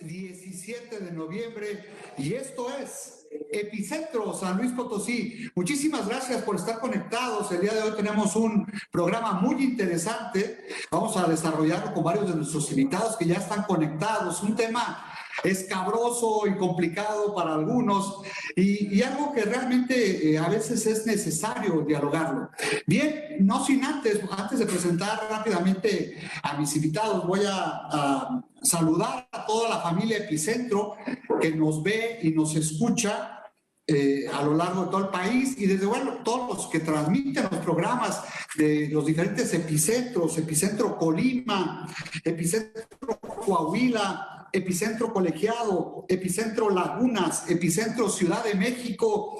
17 de noviembre y esto es Epicentro San Luis Potosí. Muchísimas gracias por estar conectados. El día de hoy tenemos un programa muy interesante. Vamos a desarrollarlo con varios de nuestros invitados que ya están conectados. Un tema escabroso y complicado para algunos y, algo que realmente eh, a veces es necesario dialogarlo. Bien, no sin antes, antes de presentar rápidamente a mis invitados, voy a, saludar a toda la familia Epicentro que nos ve y nos escucha eh, a lo largo de todo el país y desde luego todos los que transmiten los programas de los diferentes epicentros, Epicentro Colima, Epicentro Coahuila, Epicentro Colegiado, Epicentro Lagunas, Epicentro Ciudad de México,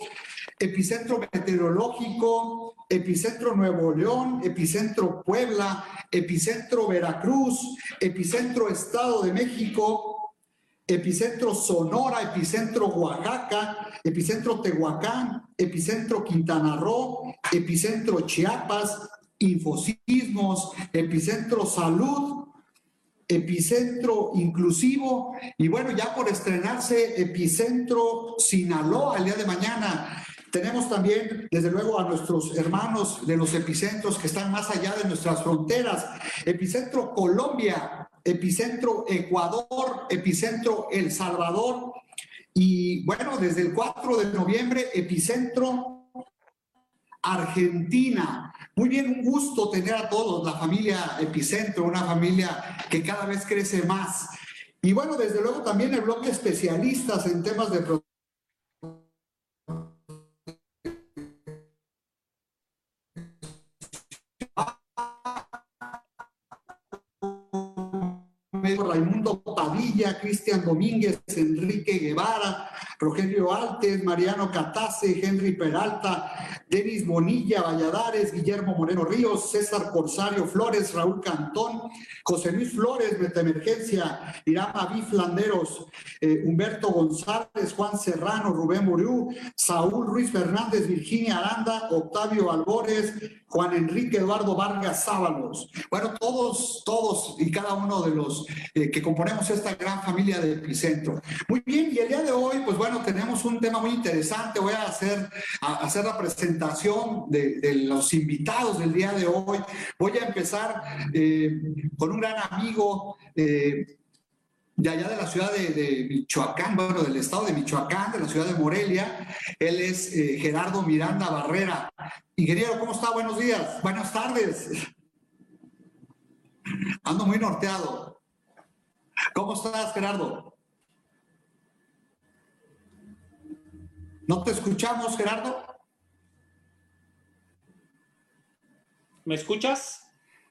Epicentro Meteorológico, Epicentro Nuevo León, Epicentro Puebla, Epicentro Veracruz, Epicentro Estado de México, Epicentro Sonora, Epicentro Oaxaca, Epicentro Tehuacán, Epicentro Quintana Roo, Epicentro Chiapas, Infosismos, Epicentro Salud, Epicentro Inclusivo y bueno, ya por estrenarse Epicentro Sinaloa el día de mañana. Tenemos también, desde luego, a nuestros hermanos de los epicentros que están más allá de nuestras fronteras. Epicentro Colombia, Epicentro Ecuador, Epicentro El Salvador. Y bueno, desde el 4 de noviembre, Epicentro Argentina. Muy bien, un gusto tener a todos, la familia Epicentro, una familia que cada vez crece más. Y bueno, desde luego también el bloque especialistas en temas de Raimundo Padilla, Cristian Domínguez, Enrique Guevara, Rogelio Altes, Mariano Catase, Henry Peralta, Denis Bonilla, Valladares, Guillermo Moreno Ríos, César Corsario Flores, Raúl Cantón, José Luis Flores, Emergencia, Irama Biflanderos, eh, Humberto González, Juan Serrano, Rubén Muriú, Saúl Ruiz Fernández, Virginia Aranda, Octavio Albores, Juan Enrique Eduardo Vargas Sábalos. Bueno, todos, todos y cada uno de los eh, que componemos esta gran familia de Epicentro. Muy bien, y el día de hoy, pues bueno, tenemos un tema muy interesante. Voy a hacer, hacer la presentación de, los invitados del día de hoy. Voy a empezar eh, con un gran amigo. Eh, de allá de la ciudad de, Michoacán, bueno, del estado de Michoacán, de la ciudad de Morelia. Él es eh, Gerardo Miranda Barrera. Ingeniero, ¿cómo está? Buenos días, buenas tardes. Ando muy norteado. ¿Cómo estás, Gerardo? ¿No te escuchamos, Gerardo? ¿Me escuchas?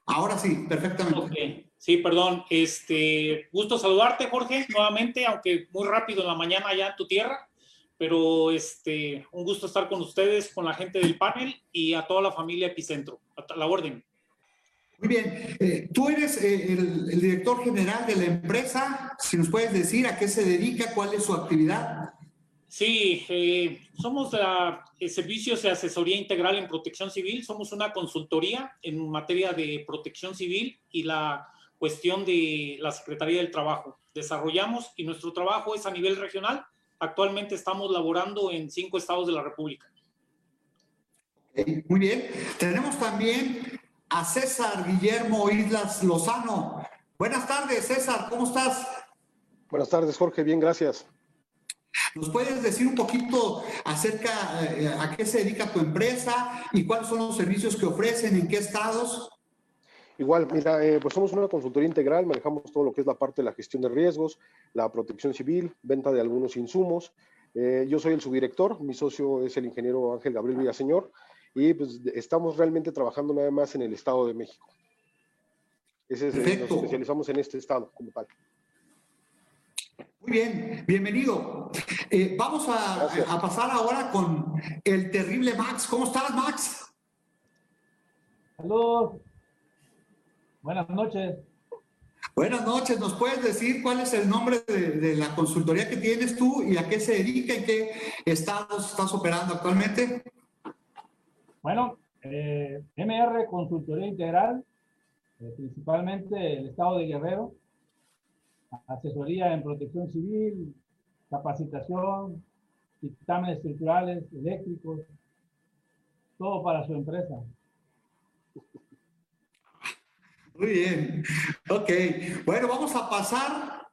Ahora sí, perfectamente. Sí, perdón. Este, gusto saludarte, Jorge, nuevamente, aunque muy rápido en la mañana allá en tu tierra, pero este, un gusto estar con ustedes, con la gente del panel y a toda la familia Epicentro. A la orden. Muy bien. Eh, tú eres eh, el, el, director general de la empresa. Si nos puedes decir a qué se dedica, cuál es su actividad. Sí, eh, somos la, eh, Servicios de Asesoría Integral en Protección Civil. Somos una consultoría en materia de protección civil y la cuestión de la Secretaría del Trabajo. Desarrollamos y nuestro trabajo es a nivel regional. Actualmente estamos laborando en cinco estados de la República. Muy bien. Tenemos también a César Guillermo Islas Lozano. Buenas tardes, César, ¿cómo estás? Buenas tardes, Jorge, bien, gracias. ¿Nos puedes decir un poquito acerca eh, a qué se dedica tu empresa y cuáles son los servicios que ofrecen, en qué estados? Igual, mira, eh, pues somos una consultoría integral, manejamos todo lo que es la parte de la gestión de riesgos, la protección civil, venta de algunos insumos. Eh, yo soy el subdirector, mi socio es el ingeniero Ángel Gabriel Villaseñor y pues estamos realmente trabajando nada más en el Estado de México. Ese es, nos especializamos en este estado como tal. Muy bien, bienvenido. Eh, vamos a, a, pasar ahora con el terrible Max. ¿Cómo estás, Max? Saludos. Buenas noches. Buenas noches. ¿Nos puedes decir cuál es el nombre de, la consultoría que tienes tú y a qué se dedica y qué estados estás operando actualmente? Bueno, eh, MR Consultoría Integral, eh, principalmente el estado de Guerrero. Asesoría en protección civil, capacitación, dictámenes estructurales, eléctricos, todo para su empresa. Muy bien. Ok. Bueno, vamos a pasar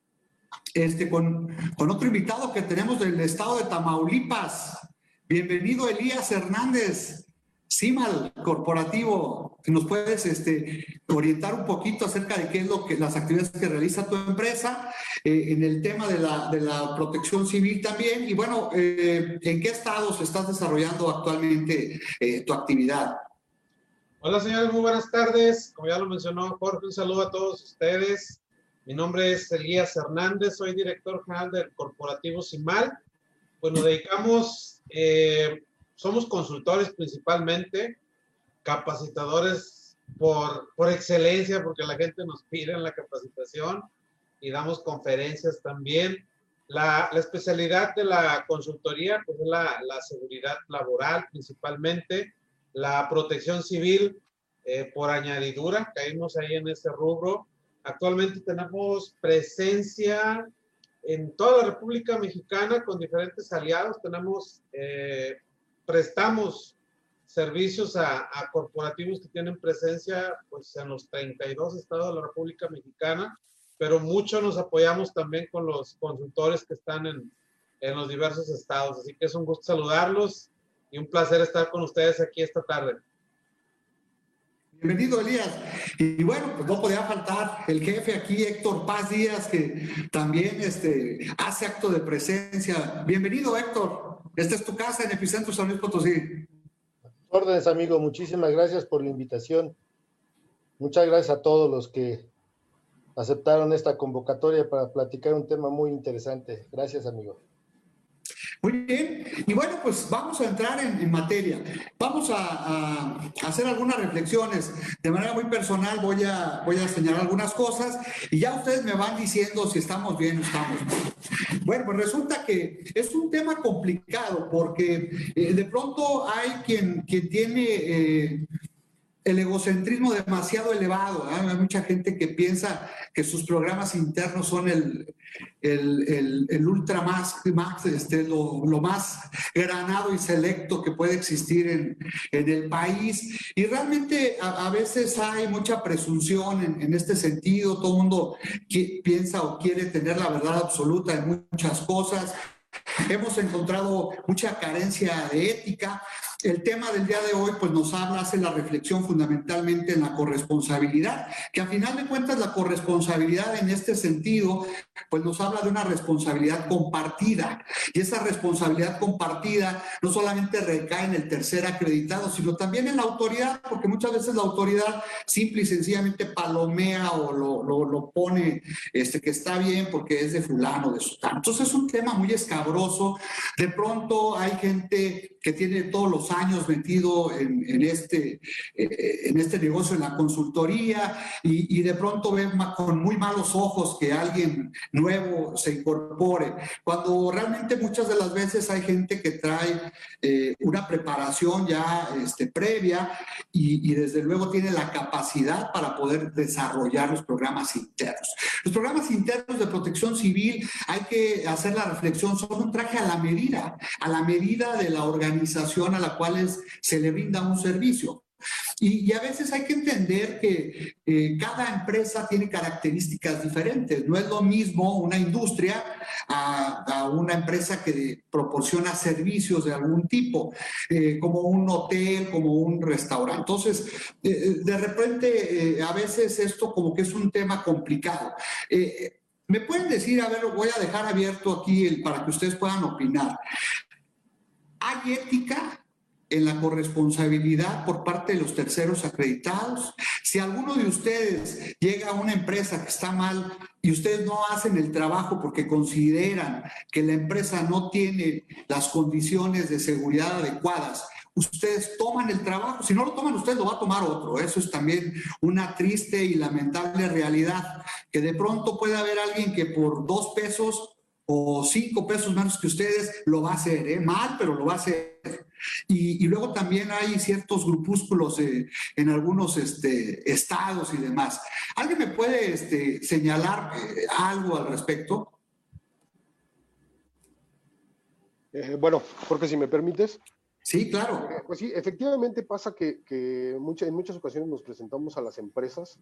este, con, con otro invitado que tenemos del estado de Tamaulipas. Bienvenido, Elías Hernández. CIMAL Corporativo, nos puedes este, orientar un poquito acerca de qué es lo que las actividades que realiza tu empresa eh, en el tema de la, protección civil también y bueno, eh, ¿en qué estados estás desarrollando actualmente eh, tu actividad? Hola señores, muy buenas tardes. Como ya lo mencionó Jorge, un saludo a todos ustedes. Mi nombre es Elías Hernández, soy director general del corporativo CIMAL. Pues nos dedicamos somos consultores principalmente, capacitadores por, por excelencia, porque la gente nos pide en la capacitación y damos conferencias también. La, la especialidad de la consultoría pues, es la, la, seguridad laboral principalmente, la protección civil eh, por añadidura, caímos ahí en ese rubro. Actualmente tenemos presencia en toda la República Mexicana con diferentes aliados. Tenemos eh, prestamos servicios a, corporativos que tienen presencia pues, en los 32 estados de la República Mexicana, pero mucho nos apoyamos también con los consultores que están en, en los diversos estados. Así que es un gusto saludarlos y un placer estar con ustedes aquí esta tarde. Bienvenido, Elías. Y bueno, pues no podía faltar el jefe aquí, Héctor Paz Díaz, que también este, hace acto de presencia. Bienvenido, Héctor. Esta es tu casa en Epicentro San Luis Potosí. Órdenes, amigo. Muchísimas gracias por la invitación. Muchas gracias a todos los que aceptaron esta convocatoria para platicar un tema muy interesante. Gracias, amigo. Muy bien, y bueno, pues vamos a entrar en, materia. Vamos a, hacer algunas reflexiones. De manera muy personal voy a, voy a señalar algunas cosas y ya ustedes me van diciendo si estamos bien o estamos mal. Bueno, pues resulta que es un tema complicado porque eh, de pronto hay quien, quien tiene... Eh, el egocentrismo demasiado elevado. Hay mucha gente que piensa que sus programas internos son el, el, el, ultra más, este, lo, más granado y selecto que puede existir en, en el país. Y realmente a, veces hay mucha presunción en, este sentido. Todo el mundo piensa o quiere tener la verdad absoluta en muchas cosas. Hemos encontrado mucha carencia de ética el tema del día de hoy pues nos habla, hace la reflexión fundamentalmente en la corresponsabilidad, que a final de cuentas la corresponsabilidad en este sentido pues nos habla de una responsabilidad compartida y esa responsabilidad compartida no solamente recae en el tercer acreditado, sino también en la autoridad, porque muchas veces la autoridad simple y sencillamente palomea o lo, pone este, que está bien porque es de fulano, de sultano. Entonces es un tema muy escabroso. De pronto hay gente que tiene todos los años metido en, este, eh, en este negocio, en la consultoría, y, de pronto ven con muy malos ojos que alguien nuevo se incorpore, cuando realmente muchas de las veces hay gente que trae eh, una preparación ya este, previa y, y desde luego tiene la capacidad para poder desarrollar los programas internos. Los programas internos de protección civil, hay que hacer la reflexión, son un traje a la medida, a la medida de la organización a la cual se le brinda un servicio. Y, a veces hay que entender que eh, cada empresa tiene características diferentes. No es lo mismo una industria a, una empresa que proporciona servicios de algún tipo, eh, como un hotel, como un restaurante. Entonces, eh, de repente, a veces esto como que es un tema complicado. ¿Me pueden decir, a ver, voy a dejar abierto aquí para que ustedes puedan opinar? ¿Hay ética en la corresponsabilidad por parte de los terceros acreditados. Si alguno de ustedes llega a una empresa que está mal y ustedes no hacen el trabajo porque consideran que la empresa no tiene las condiciones de seguridad adecuadas, ustedes toman el trabajo. Si no lo toman ustedes, lo va a tomar otro. Eso es también una triste y lamentable realidad, que de pronto puede haber alguien que por dos pesos o cinco pesos menos que ustedes, lo va a hacer, ¿eh? mal, pero lo va a hacer. Y, luego también hay ciertos grupúsculos eh, en algunos este, estados y demás. ¿Alguien me puede este, señalar eh, algo al respecto? Bueno, porque si me permites. Sí, claro. pues sí, efectivamente pasa que, que en muchas ocasiones nos presentamos a las empresas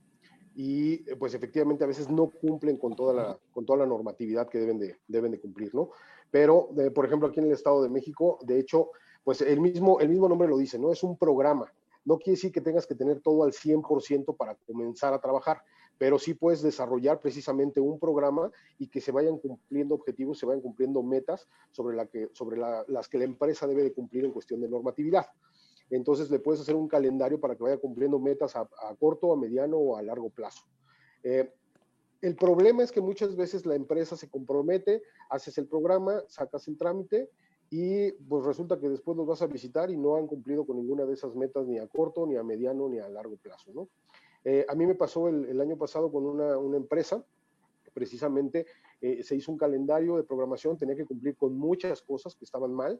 y pues efectivamente a veces no cumplen con toda la, con toda la normatividad que deben de, deben de cumplir, ¿no? Pero, por ejemplo, aquí en el Estado de México, de hecho, pues el mismo, el mismo nombre lo dice, ¿no? Es un programa. No quiere decir que tengas que tener todo al 100% para comenzar a trabajar, pero sí puedes desarrollar precisamente un programa y que se vayan cumpliendo objetivos, se vayan cumpliendo metas sobre, las que la empresa debe de cumplir en cuestión de normatividad. Entonces le puedes hacer un calendario para que vaya cumpliendo metas a, corto, a mediano o a largo plazo. Eh, el problema es que muchas veces la empresa se compromete, haces el programa, sacas el trámite y pues resulta que después los vas a visitar y no han cumplido con ninguna de esas metas ni a corto, ni a mediano, ni a largo plazo, ¿no? Eh, a mí me pasó el, año pasado con una, empresa, precisamente eh, se hizo un calendario de programación, tenía que cumplir con muchas cosas que estaban mal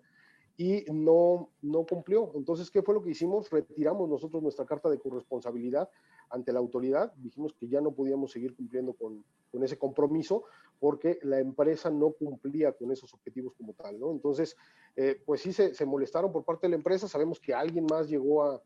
y no, no cumplió. Entonces, ¿qué fue lo que hicimos? Retiramos nosotros nuestra carta de corresponsabilidad ante la autoridad, dijimos que ya no podíamos seguir cumpliendo con, ese compromiso porque la empresa no cumplía con esos objetivos como tal. Entonces, eh, pues sí se, molestaron por parte de la empresa, sabemos que alguien más llegó a,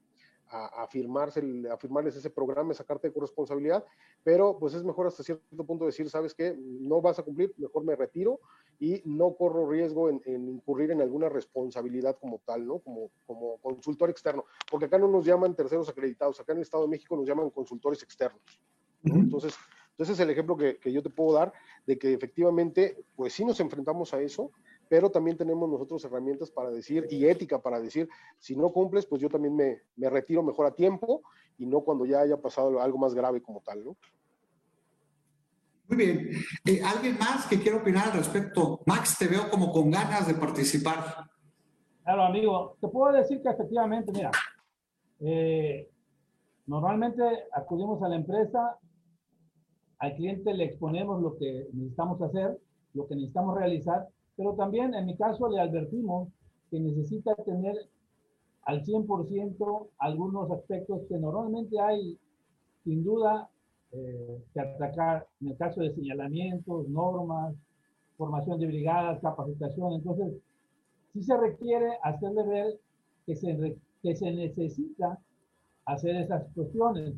a, firmarse, a firmarles ese programa, esa carta de corresponsabilidad, pero pues es mejor hasta cierto punto decir, sabes qué, no vas a cumplir, mejor me retiro y no corro riesgo en, incurrir en alguna responsabilidad como tal, ¿no? Como, como consultor externo, porque acá no nos llaman terceros acreditados, acá en el Estado de México nos llaman consultores externos, Entonces, entonces es el ejemplo que, que yo te puedo dar de que efectivamente, pues sí nos enfrentamos a eso, pero también tenemos nosotros herramientas para decir y ética para decir, si no cumples, pues yo también me, me retiro mejor a tiempo y no cuando ya haya pasado algo más grave como tal, ¿no? Muy bien. Eh, ¿Alguien más que quiera opinar al respecto? Max, te veo como con ganas de participar. Claro, amigo. Te puedo decir que efectivamente, mira, eh, normalmente acudimos a la empresa, al cliente le exponemos lo que necesitamos hacer, lo que necesitamos realizar, pero también en mi caso le advertimos que necesita tener al 100% algunos aspectos que normalmente hay, sin duda, eh, que atacar en el caso de señalamientos, normas, formación de brigadas, capacitación. Entonces, sí se requiere hacerle ver que se, que se necesita hacer esas cuestiones.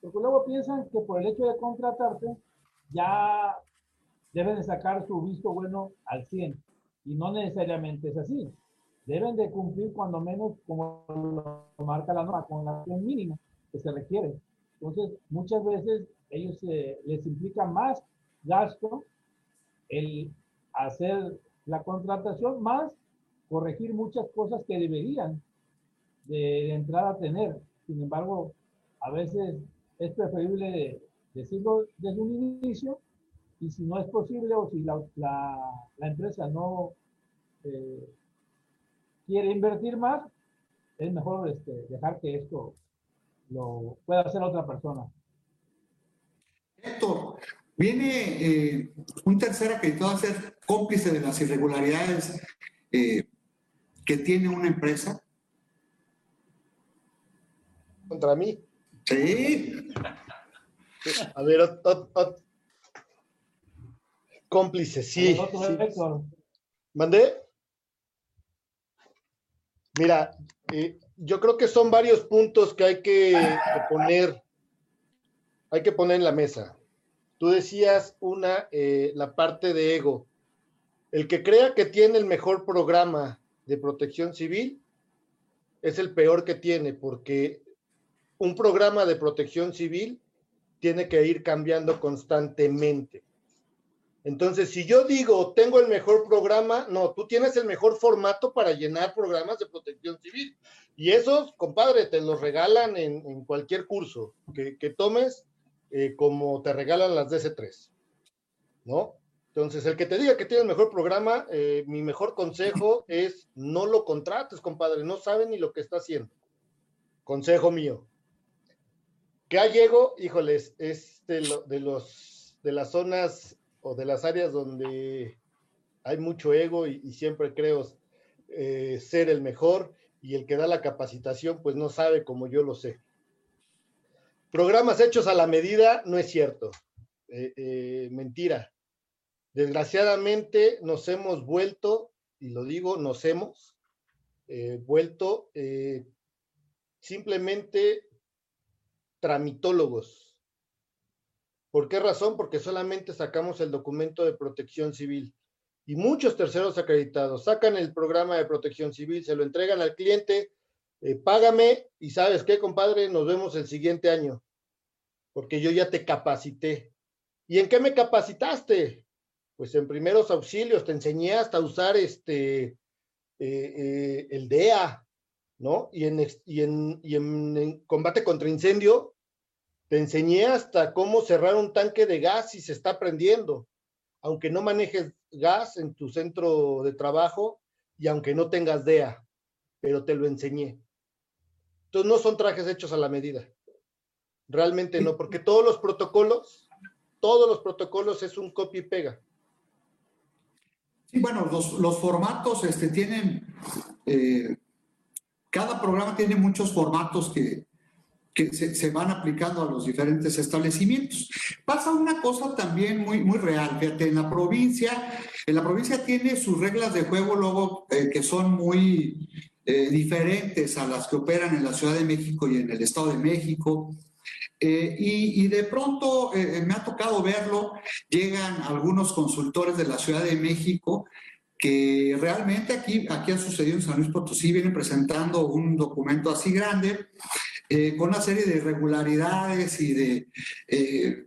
Porque luego piensan que por el hecho de contratarte, ya deben de sacar su visto bueno al 100. Y no necesariamente es así. Deben de cumplir cuando menos como lo marca la norma, con la acción mínima que se requiere. Entonces, muchas veces ellos les implica más gasto el hacer la contratación, más corregir muchas cosas que deberían de, de entrada tener. Sin embargo, a veces es preferible decirlo desde un inicio y si no es posible o si la, la, empresa no eh, quiere invertir más, es mejor este, dejar que esto lo pueda hacer otra persona. Héctor, viene eh, un tercer acreditado a ser cómplice de las irregularidades eh, que tiene una empresa. ¿Contra mí? Sí. A ver, Cómplice, sí. ¿Mandé? Mira, eh, yo creo que son varios puntos que hay que, poner, hay que poner en la mesa. Tú decías una, eh, la parte de ego. El que crea que tiene el mejor programa de protección civil es el peor que tiene, porque un programa de protección civil tiene que ir cambiando constantemente. Entonces, si yo digo, tengo el mejor programa, no, tú tienes el mejor formato para llenar programas de protección civil. Y esos, compadre, te los regalan en, cualquier curso que, tomes, eh, como te regalan las DC3. ¿No? Entonces, el que te diga que tiene el mejor programa, eh, mi mejor consejo es no lo contrates, compadre, no sabe ni lo que está haciendo. Consejo mío. ¿Qué llego? Híjoles, es de, los, de las zonas o de las áreas donde hay mucho ego y, siempre creo eh, ser el mejor y el que da la capacitación pues no sabe como yo lo sé. Programas hechos a la medida no es cierto, eh, eh, mentira. Desgraciadamente nos hemos vuelto, y lo digo, nos hemos vuelto simplemente tramitólogos. ¿Por qué razón? Porque solamente sacamos el documento de protección civil y muchos terceros acreditados sacan el programa de protección civil, se lo entregan al cliente, eh, págame y sabes qué, compadre, nos vemos el siguiente año, porque yo ya te capacité. ¿Y en qué me capacitaste? Pues en primeros auxilios, te enseñé hasta usar este, eh, eh, el DEA, ¿no? Y, en, combate contra incendio, te enseñé hasta cómo cerrar un tanque de gas y se está prendiendo aunque no manejes gas en tu centro de trabajo y aunque no tengas DEA, pero te lo enseñé. Entonces no son trajes hechos a la medida. Realmente no, porque todos los protocolos, todos los protocolos es un copy y pega. Sí, bueno, los, formatos este, tienen, eh, cada programa tiene muchos formatos que, que se, van aplicando a los diferentes establecimientos. Pasa una cosa también muy, muy real, fíjate, en la provincia, en la provincia tiene sus reglas de juego luego eh, que son muy eh, diferentes a las que operan en la Ciudad de México y en el Estado de México. Eh, y, y, de pronto me ha tocado verlo, llegan algunos consultores de la Ciudad de México que realmente aquí, aquí ha sucedido en San Luis Potosí, vienen presentando un documento así grande eh, con una serie de irregularidades y de eh,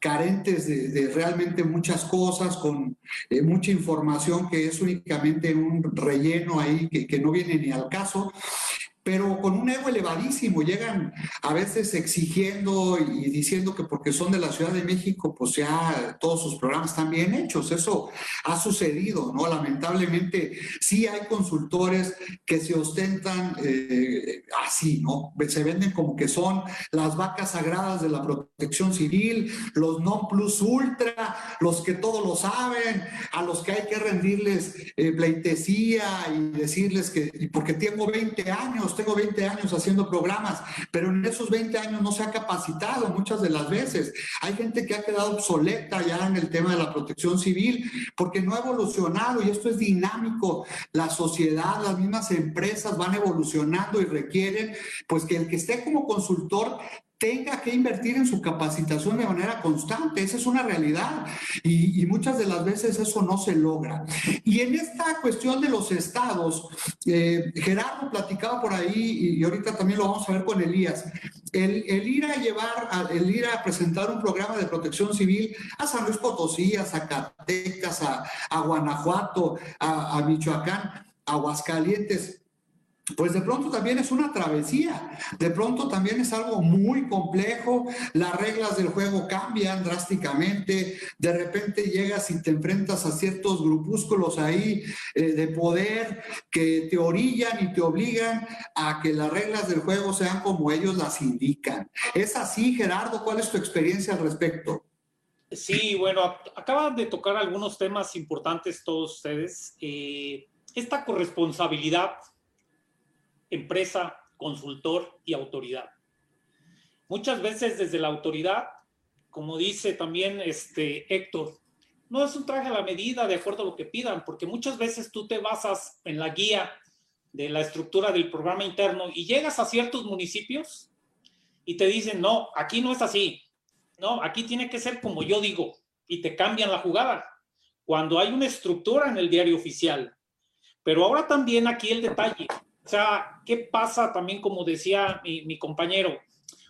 carentes de, realmente muchas cosas, con eh, mucha información que es únicamente un relleno ahí que, que no viene ni al caso pero con un ego elevadísimo. Llegan a veces exigiendo y diciendo que porque son de la Ciudad de México, pues ya todos sus programas están bien hechos. Eso ha sucedido, ¿no? Lamentablemente sí hay consultores que se ostentan eh, así, ¿no? Se venden como que son las vacas sagradas de la protección civil, los non plus ultra, los que todo lo saben, a los que hay que rendirles eh, pleitesía y decirles que, porque tengo 20 años, tengo 20 años haciendo programas, pero en esos 20 años no se ha capacitado muchas de las veces. Hay gente que ha quedado obsoleta ya en el tema de la protección civil porque no ha evolucionado y esto es dinámico. La sociedad, las mismas empresas van evolucionando y requieren pues que el que esté como consultor tenga que invertir en su capacitación de manera constante. Esa es una realidad y, muchas de las veces eso no se logra. Y en esta cuestión de los estados, eh, Gerardo platicaba por ahí y ahorita también lo vamos a ver con Elías. El, ir a llevar, el ir a presentar un programa de protección civil a San Luis Potosí, a Zacatecas, a, Guanajuato, a, a Michoacán, a Aguascalientes, pues de pronto también es una travesía, de pronto también es algo muy complejo, las reglas del juego cambian drásticamente, de repente llegas y te enfrentas a ciertos grupúsculos ahí eh, de poder que te orillan y te obligan a que las reglas del juego sean como ellos las indican. ¿Es así, Gerardo? ¿Cuál es tu experiencia al respecto? Sí, bueno, acaban de tocar algunos temas importantes todos ustedes. Eh, esta corresponsabilidad empresa, consultor y autoridad. Muchas veces desde la autoridad, como dice también este Héctor, no es un traje a la medida de acuerdo a lo que pidan, porque muchas veces tú te basas en la guía de la estructura del programa interno y llegas a ciertos municipios y te dicen, no, aquí no es así, no, aquí tiene que ser como yo digo y te cambian la jugada cuando hay una estructura en el diario oficial. Pero ahora también aquí el detalle, o sea, ¿qué pasa también, como decía mi, compañero?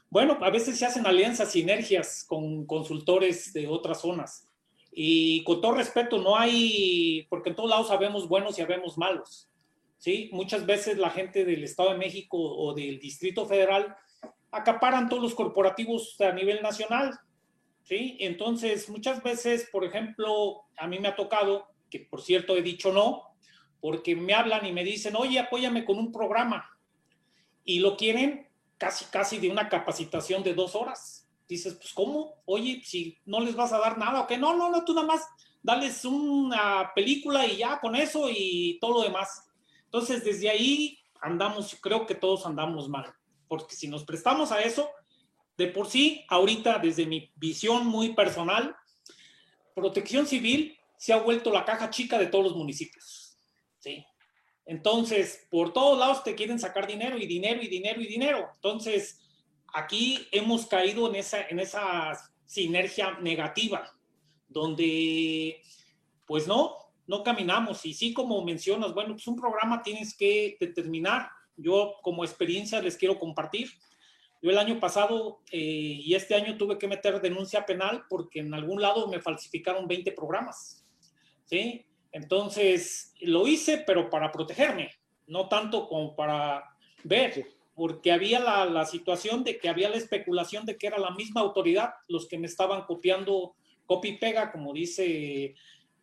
Bueno, a veces se hacen alianzas, sinergias con consultores de otras zonas. Y con todo respeto, no hay, porque en todos lados sabemos buenos y sabemos malos. ¿sí? Muchas veces la gente del Estado de México o del Distrito Federal acaparan todos los corporativos a nivel nacional. ¿sí? Entonces, muchas veces, por ejemplo, a mí me ha tocado, que por cierto he dicho no, porque me hablan y me dicen, oye, apóyame con un programa. Y lo quieren casi, casi de una capacitación de dos horas. Dices, pues ¿cómo? Oye, si no les vas a dar nada o no, no, no, tú nada más dales una película y ya con eso y todo lo demás. Entonces, desde ahí andamos, creo que todos andamos mal, porque si nos prestamos a eso, de por sí, ahorita desde mi visión muy personal, protección civil se ha vuelto la caja chica de todos los municipios. Entonces, por todos lados te quieren sacar dinero y dinero y dinero y dinero. Entonces, aquí hemos caído en esa, en esa sinergia negativa, donde, pues no, no caminamos. Y sí, como mencionas, bueno, pues un programa tienes que determinar. Yo como experiencia les quiero compartir. Yo el año pasado eh, y este año tuve que meter denuncia penal porque en algún lado me falsificaron 20 programas. ¿Sí? Entonces, lo hice, pero para protegerme, no tanto como para ver, porque había la, la, situación de que había la especulación de que era la misma autoridad los que me estaban copiando, copy y pega, como dice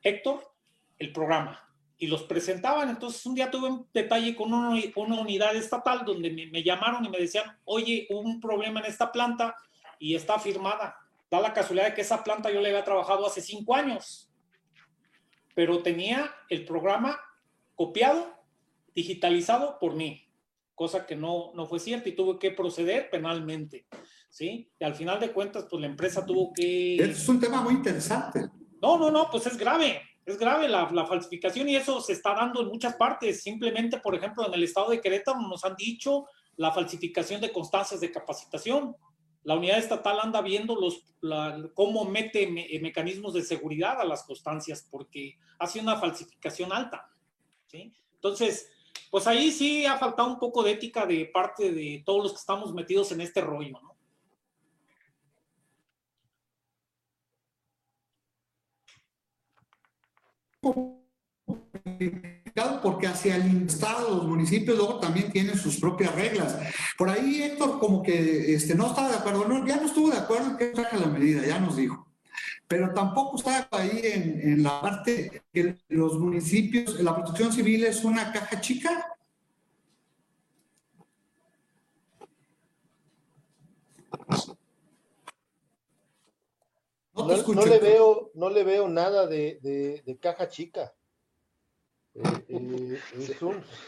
Héctor, el programa. Y los presentaban. Entonces, un día tuve un detalle con una, una unidad estatal donde me, me llamaron y me decían, oye, hubo un problema en esta planta y está firmada. Da la casualidad de que esa planta yo le había trabajado hace cinco años pero tenía el programa copiado, digitalizado por mí, cosa que no, no fue cierta y tuve que proceder penalmente, ¿sí? Y al final de cuentas, pues la empresa tuvo que... Es un tema muy interesante. No, no, no, pues es grave, es grave la, la falsificación y eso se está dando en muchas partes. Simplemente, por ejemplo, en el estado de Querétaro nos han dicho la falsificación de constancias de capacitación la unidad estatal anda viendo los, cómo mete me, mecanismos de seguridad a las constancias porque hace una falsificación alta. ¿sí? Entonces, pues ahí sí ha faltado un poco de ética de parte de todos los que estamos metidos en este rollo. ¿no? Porque hacia el Estado, los municipios luego también tienen sus propias reglas. Por ahí Héctor como que este, no estaba de acuerdo, no, ya no estuvo de acuerdo en que saca la medida, ya nos dijo. Pero tampoco está ahí en, en la parte que los municipios, la protección civil es una caja chica. No, no, no, le veo, no le veo nada de, de, de caja chica. Eh, eh,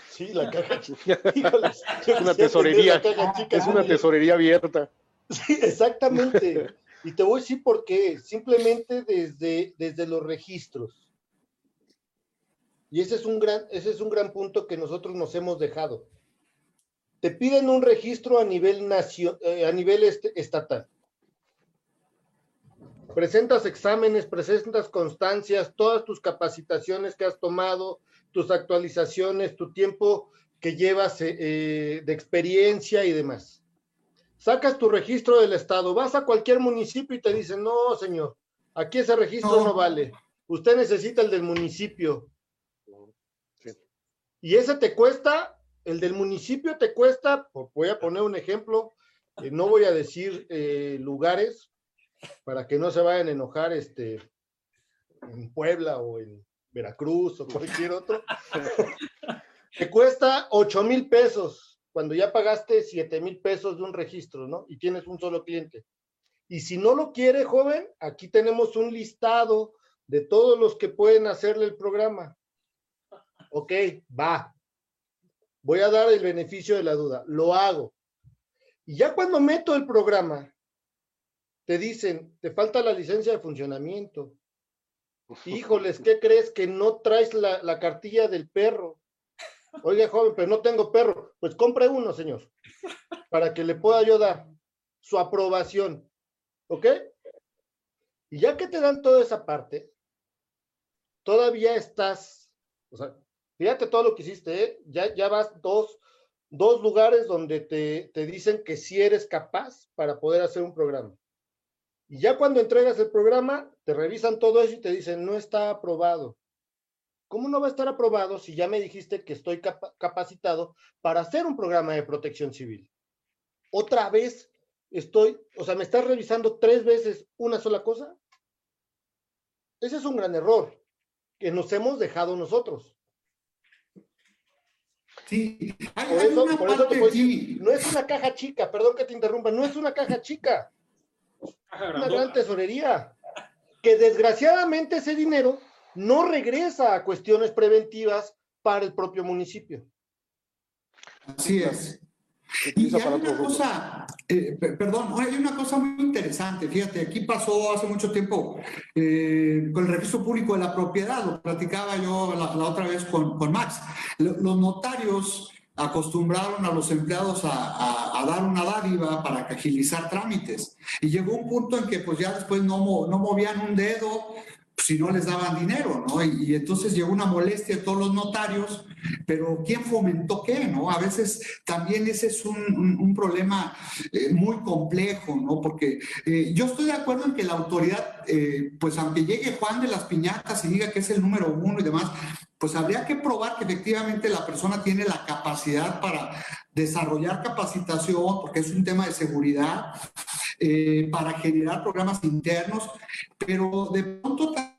sí, la caja chica. Híjoles, es una tesorería. Chica, es una tesorería abierta. Sí, exactamente. Y te voy a decir por qué. Simplemente desde, desde los registros. Y ese es, un gran, ese es un gran punto que nosotros nos hemos dejado. Te piden un registro a nivel, nacio, eh, a nivel este, estatal. Presentas exámenes, presentas constancias, todas tus capacitaciones que has tomado, tus actualizaciones, tu tiempo que llevas eh, de experiencia y demás. Sacas tu registro del estado, vas a cualquier municipio y te dicen, no, señor, aquí ese registro no, no vale. Usted necesita el del municipio. Sí. Y ese te cuesta, el del municipio te cuesta, voy a poner un ejemplo, eh, no voy a decir eh, lugares para que no se vayan a enojar este, en Puebla o en Veracruz o cualquier otro, te cuesta 8 mil pesos cuando ya pagaste 7 mil pesos de un registro, ¿no? Y tienes un solo cliente. Y si no lo quiere, joven, aquí tenemos un listado de todos los que pueden hacerle el programa. Ok, va. Voy a dar el beneficio de la duda. Lo hago. Y ya cuando meto el programa, te dicen, te falta la licencia de funcionamiento, Híjoles, ¿qué crees que no traes la, la, cartilla del perro? Oiga, joven, pero no tengo perro. Pues compre uno, señor, para que le pueda yo dar su aprobación. ¿Ok? Y ya que te dan toda esa parte, todavía estás, o sea, fíjate todo lo que hiciste, ¿eh? ya, ya vas dos, dos lugares donde te, te dicen que sí eres capaz para poder hacer un programa. Y ya cuando entregas el programa, te revisan todo eso y te dicen, no está aprobado. ¿Cómo no va a estar aprobado si ya me dijiste que estoy capa capacitado para hacer un programa de protección civil? Otra vez estoy, o sea, me estás revisando tres veces una sola cosa. Ese es un gran error que nos hemos dejado nosotros. Sí, hay, por eso, por eso te puedo decir, no es una caja chica, perdón que te interrumpa, no es una caja chica una gran tesorería, que desgraciadamente ese dinero no regresa a cuestiones preventivas para el propio municipio. Así es. Y hay una cosa, eh, perdón, hay una cosa muy interesante, fíjate, aquí pasó hace mucho tiempo eh, con el registro público de la propiedad, lo platicaba yo la, otra vez con, con Max, los notarios acostumbraron a los empleados a, dar una dádiva para agilizar trámites. Y llegó un punto en que pues ya después no, no movían un dedo si no les daban dinero, ¿no? Y, entonces llegó una molestia a todos los notarios, pero ¿quién fomentó qué, no? A veces también ese es un, problema eh, muy complejo, ¿no? Porque eh, yo estoy de acuerdo en que la autoridad, eh, pues aunque llegue Juan de las Piñatas y diga que es el número uno y demás, pues habría que probar que efectivamente la persona tiene la capacidad para desarrollar capacitación, porque es un tema de seguridad, eh, para generar programas internos, pero de pronto también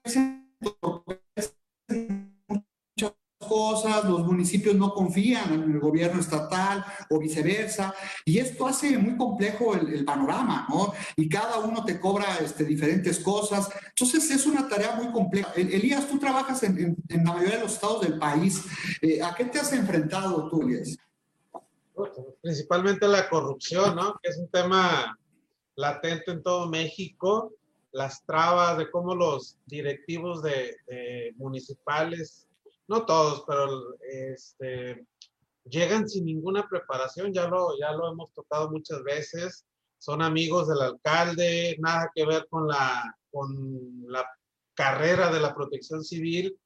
cosas, los municipios no confían en el gobierno estatal o viceversa, y esto hace muy complejo el, panorama, ¿no? Y cada uno te cobra este, diferentes cosas, entonces es una tarea muy compleja. Elías, tú trabajas en, la mayoría de los estados del país, eh, ¿a qué te has enfrentado tú, Elías? Principalmente la corrupción, ¿no? Que es un tema latente en todo México, las trabas de cómo los directivos de, de municipales no todos, pero este, llegan sin ninguna preparación, ya lo, ya lo hemos tocado muchas veces, son amigos del alcalde, nada que ver con la, con la carrera de la protección civil,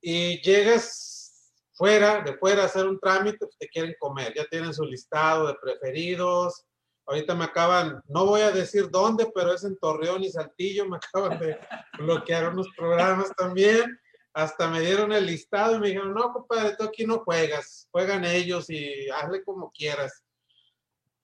y llegas fuera, de fuera a hacer un trámite, pues te quieren comer, ya tienen su listado de preferidos, ahorita me acaban, no voy a decir dónde, pero es en Torreón y Saltillo, me acaban de bloquear unos programas también, hasta me dieron el listado y me dijeron, no, compadre, tú aquí no juegas, juegan ellos y hazle como quieras.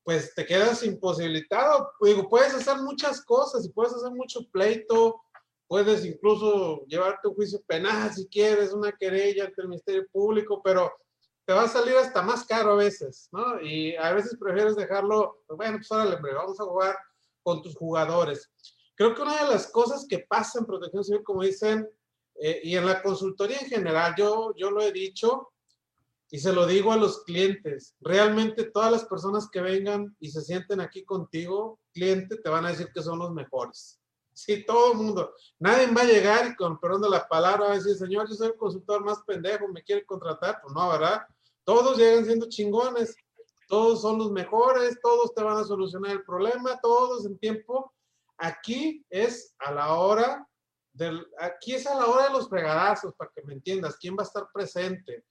Pues te quedas imposibilitado. Digo, puedes hacer muchas cosas y puedes hacer mucho pleito, puedes incluso llevarte un juicio penal si quieres, una querella ante el Ministerio Público, pero te va a salir hasta más caro a veces, ¿no? Y a veces prefieres dejarlo, pues bueno, pues órale, vamos a jugar con tus jugadores. Creo que una de las cosas que pasa en protección civil, como dicen, eh, y en la consultoría en general, yo, yo lo he dicho y se lo digo a los clientes, realmente todas las personas que vengan y se sienten aquí contigo, cliente, te van a decir que son los mejores. Sí, todo el mundo. Nadie va a llegar y con perdón de la palabra va a decir, señor, yo soy el consultor más pendejo, me quiere contratar. Pues no, ¿verdad? Todos llegan siendo chingones, todos son los mejores, todos te van a solucionar el problema, todos en tiempo. Aquí es a la hora aquí es a la hora de los fregadazos, para que me entiendas, quién va a estar presente.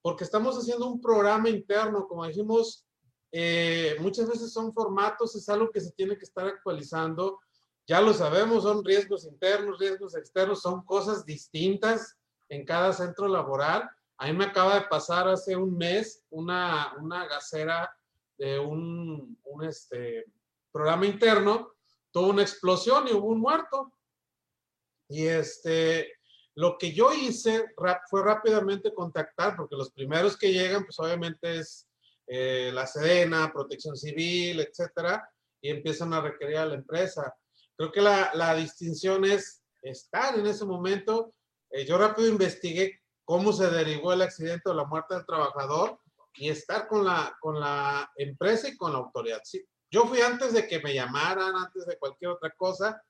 Porque estamos haciendo un programa interno, como dijimos, eh, muchas veces son formatos, es algo que se tiene que estar actualizando. Ya lo sabemos, son riesgos internos, riesgos externos, son cosas distintas en cada centro laboral. A mí me acaba de pasar hace un mes una, una gacera de un, un este, programa interno, tuvo una explosión y hubo un muerto. Y este, lo que yo hice fue rápidamente contactar, porque los primeros que llegan, pues obviamente es eh, la Sedena, Protección Civil, etcétera, y empiezan a requerir a la empresa. Creo que la, la distinción es estar en ese momento. Eh, yo rápido investigué cómo se derivó el accidente o la muerte del trabajador y estar con la, con la empresa y con la autoridad. Sí, yo fui antes de que me llamaran, antes de cualquier otra cosa,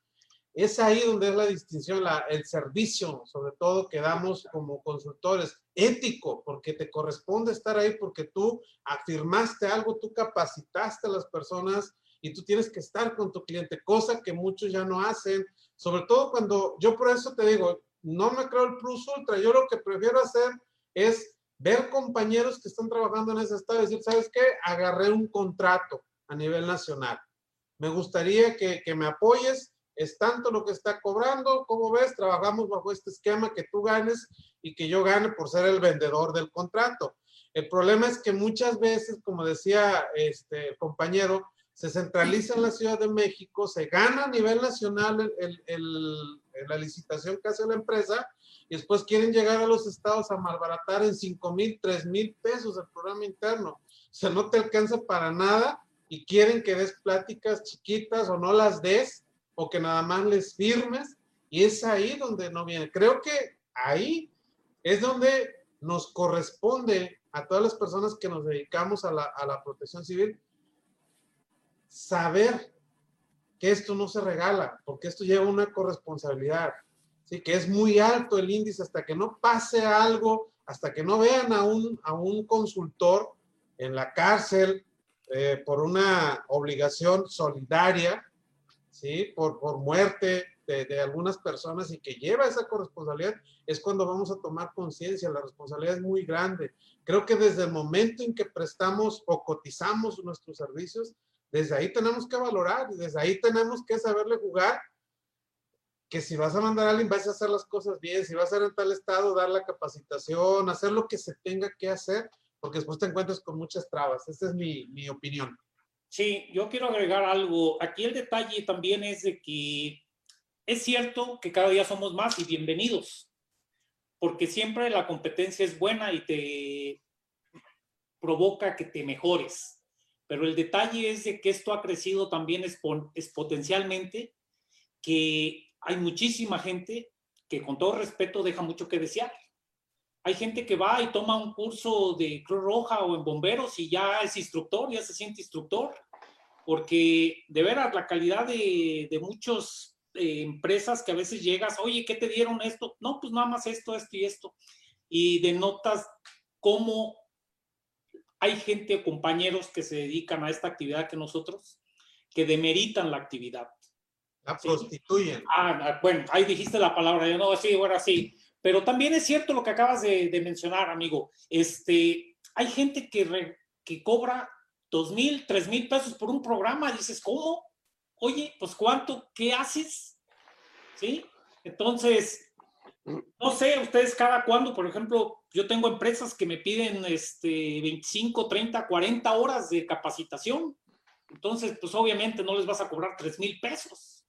es ahí donde es la distinción, el servicio, sobre todo que damos como consultores, ético, porque te corresponde estar ahí, porque tú afirmaste algo, tú capacitaste a las personas y tú tienes que estar con tu cliente, cosa que muchos ya no hacen, sobre todo cuando, yo por eso te digo, no me creo el plus ultra, yo lo que prefiero hacer es ver compañeros que están trabajando en ese estado y decir, ¿sabes qué? Agarré un contrato a nivel nacional. Me gustaría que, que me apoyes es tanto lo que está cobrando, como ves, trabajamos bajo este esquema que tú ganes y que yo gane por ser el vendedor del contrato. El problema es que muchas veces, como decía este compañero, se centraliza en la Ciudad de México, se gana a nivel nacional el, la licitación que hace la empresa y después quieren llegar a los estados a malbaratar en 5 mil, 3 mil pesos el programa interno. O sea, no te alcanza para nada y quieren que des pláticas chiquitas o no las des o que nada más les firmes y es ahí donde no viene. Creo que ahí es donde nos corresponde a todas las personas que nos dedicamos a la, a la protección civil saber que esto no se regala, porque esto lleva una corresponsabilidad, ¿sí? que es muy alto el índice hasta que no pase algo, hasta que no vean a un, a un consultor en la cárcel eh, por una obligación solidaria, ¿sí? por, por muerte de, de, algunas personas y que lleva esa corresponsabilidad, es cuando vamos a tomar conciencia. La responsabilidad es muy grande. Creo que desde el momento en que prestamos o cotizamos nuestros servicios, desde ahí tenemos que valorar desde ahí tenemos que saberle jugar que si vas a mandar a alguien, vas a hacer las cosas bien, si vas a ser en tal estado, dar la capacitación, hacer lo que se tenga que hacer, porque después te encuentras con muchas trabas. Esa es mi, mi opinión. Sí, yo quiero agregar algo. Aquí el detalle también es de que es cierto que cada día somos más y bienvenidos, porque siempre la competencia es buena y te provoca que te mejores pero el detalle es de que esto ha crecido también exponencialmente, que hay muchísima gente que con todo respeto deja mucho que desear. Hay gente que va y toma un curso de Cruz Roja o en bomberos y ya es instructor, ya se siente instructor, porque de veras la calidad de, de muchas eh, empresas que a veces llegas, oye, ¿qué te dieron esto? No, pues nada más esto, esto y esto. Y denotas cómo hay gente o compañeros que se dedican a esta actividad que nosotros, que demeritan la actividad. La prostituyen. Ah, ah, bueno, ahí dijiste la palabra, yo no, sí, bueno, sí. Pero también es cierto lo que acabas de, mencionar, amigo. Este, hay gente que, re, que cobra dos mil, tres mil pesos por un programa. Dices, ¿cómo? Oye, pues ¿cuánto? ¿Qué haces? ¿Sí? Entonces, no sé, ustedes cada cuándo, por ejemplo, yo tengo empresas que me piden este 25, 30, 40 horas de capacitación. Entonces, pues obviamente no les vas a cobrar 3 mil pesos,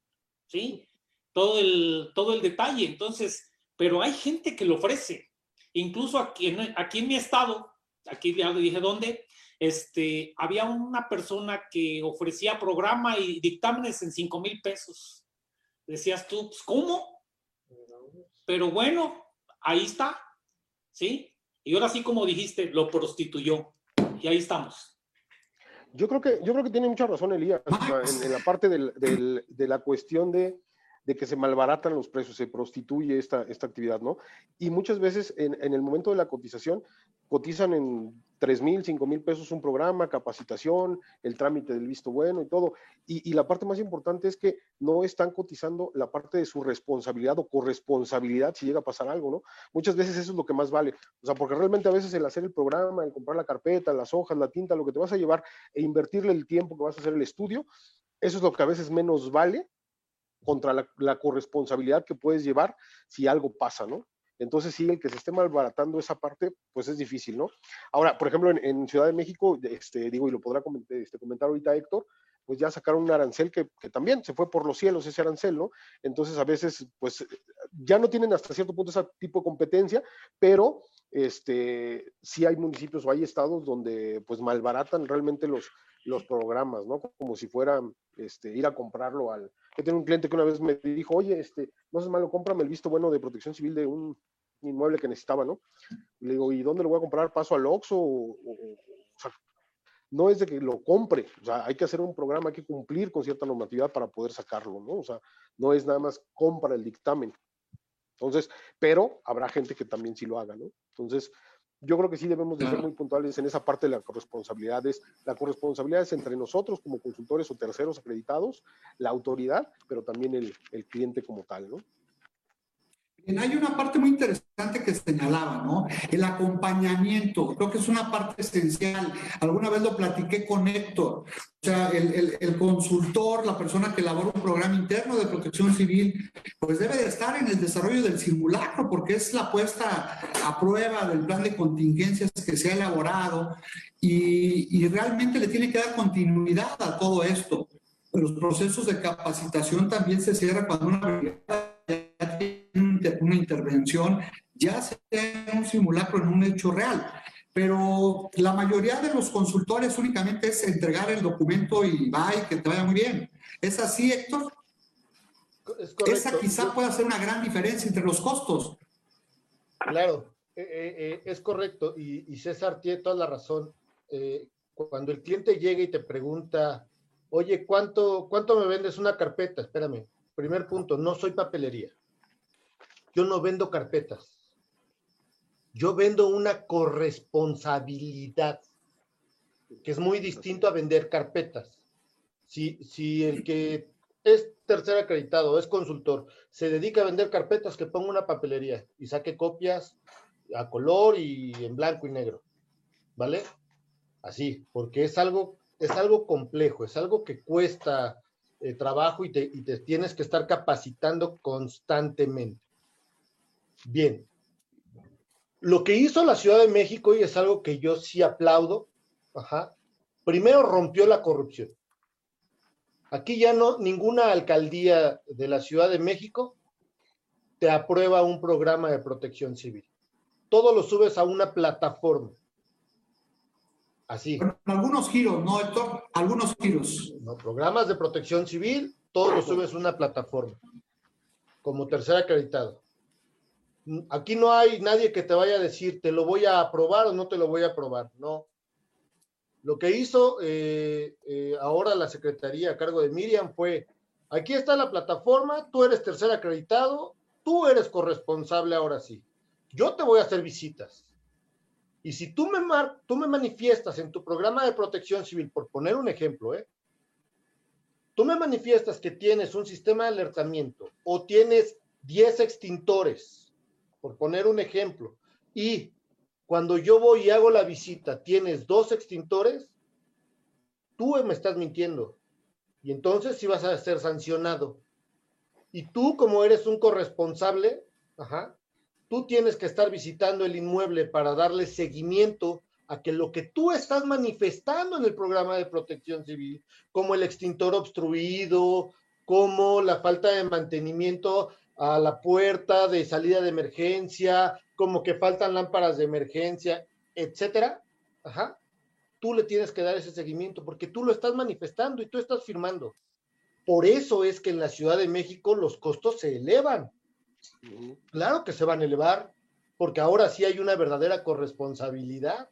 ¿sí? Todo el, todo el detalle. Entonces, pero hay gente que lo ofrece. Incluso aquí en, aquí en mi estado, aquí ya le dije dónde, este, había una persona que ofrecía programa y dictámenes en 5 mil pesos. Decías tú, pues, ¿cómo? Pero bueno, ahí está, ¿sí? Y ahora sí, como dijiste, lo prostituyó. Y ahí estamos. Yo creo que, yo creo que tiene mucha razón Elías en, la parte del, de la cuestión de, de, que se malbaratan los precios, se prostituye esta, esta actividad, ¿no? Y muchas veces en, el momento de la cotización cotizan en 3 mil, 5 mil pesos un programa, capacitación, el trámite del visto bueno y todo. Y, y, la parte más importante es que no están cotizando la parte de su responsabilidad o corresponsabilidad si llega a pasar algo, ¿no? Muchas veces eso es lo que más vale. O sea, porque realmente a veces el hacer el programa, el comprar la carpeta, las hojas, la tinta, lo que te vas a llevar e invertirle el tiempo que vas a hacer el estudio, eso es lo que a veces menos vale contra la, corresponsabilidad que puedes llevar si algo pasa, ¿no? Entonces, sí, el que se esté malbaratando esa parte, pues es difícil, ¿no? Ahora, por ejemplo, en, Ciudad de México, este, digo, y lo podrá comentar, este, comentar ahorita Héctor, pues ya sacaron un arancel que, también se fue por los cielos ese arancel, ¿no? Entonces, a veces, pues ya no tienen hasta cierto punto ese tipo de competencia, pero este, sí hay municipios o hay estados donde pues malbaratan realmente los, los programas, ¿no? Como si fuera este, ir a comprarlo al... Yo tengo un cliente que una vez me dijo, oye, este, no es malo, cómprame el visto bueno de protección civil de un inmueble que necesitaba, ¿no? Le digo, ¿y dónde lo voy a comprar? ¿Paso al Oxxo? O sea, no es de que lo compre, o sea, hay que hacer un programa, hay que cumplir con cierta normatividad para poder sacarlo, ¿no? O sea, no es nada más compra el dictamen. Entonces, pero habrá gente que también sí lo haga, ¿no? Entonces, yo creo que sí debemos de ser muy puntuales en esa parte de la corresponsabilidad. Es, la corresponsabilidad es entre nosotros como consultores o terceros acreditados, la autoridad, pero también el, el cliente como tal, ¿no? Hay una parte muy interesante que señalaba, ¿no? El acompañamiento, creo que es una parte esencial. Alguna vez lo platiqué con Héctor, o sea, el, consultor, la persona que elabora un programa interno de protección civil, pues debe de estar en el desarrollo del simulacro, porque es la puesta a prueba del plan de contingencias que se ha elaborado y, realmente le tiene que dar continuidad a todo esto. Los procesos de capacitación también se cierran cuando una una intervención, ya sea un simulacro en un hecho real. pero la mayoría de los consultores únicamente es entregar el documento y va y que te vaya muy bien. ¿Es así, Héctor? Es. Esa quizá pueda ser una gran diferencia entre los costos. Claro, eh, eh, eh, es correcto y, y, César tiene toda la razón. cuando el cliente llega y te pregunta, oye, ¿cuánto, ¿cuánto me vendes una carpeta? Espérame, primer punto, no soy papelería. Yo no vendo carpetas. Yo vendo una corresponsabilidad, que es muy distinto a vender carpetas. Si, si el que es tercer acreditado, es consultor, se dedica a vender carpetas, que ponga una papelería y saque copias a color y en blanco y negro. ¿Vale? Así, porque es algo, es algo complejo, es algo que cuesta eh, trabajo y te, y te tienes que estar capacitando constantemente. Bien. Lo que hizo la Ciudad de México, y es algo que yo sí aplaudo, ajá, primero rompió la corrupción. Aquí ya no, ninguna alcaldía de la Ciudad de México te aprueba un programa de protección civil. Todo lo subes a una plataforma. Así. Bueno, algunos giros, ¿no, Héctor? Algunos giros. No, programas de protección civil, todo lo subes a una plataforma. Como tercer acreditado. Aquí no hay nadie que te vaya a decir, te lo voy a aprobar o no te lo voy a aprobar. No. Lo que hizo eh, eh, ahora la Secretaría a cargo de Miriam fue, aquí está la plataforma, tú eres tercer acreditado, tú eres corresponsable ahora sí. Yo te voy a hacer visitas. Y si tú me, mar tú me manifiestas en tu programa de protección civil, por poner un ejemplo, ¿eh? tú me manifiestas que tienes un sistema de alertamiento o tienes 10 extintores, por poner un ejemplo, y cuando yo voy y hago la visita, tienes dos extintores, tú me estás mintiendo. Y entonces sí vas a ser sancionado. Y tú, como eres un corresponsable, ajá, tú tienes que estar visitando el inmueble para darle seguimiento a que lo que tú estás manifestando en el programa de protección civil, como el extintor obstruido, como la falta de mantenimiento a la puerta de salida de emergencia, como que faltan lámparas de emergencia, etcétera, ajá, tú le tienes que dar ese seguimiento porque tú lo estás manifestando y tú estás firmando. Por eso es que en la Ciudad de México los costos se elevan. Claro que se van a elevar, porque ahora sí hay una verdadera corresponsabilidad.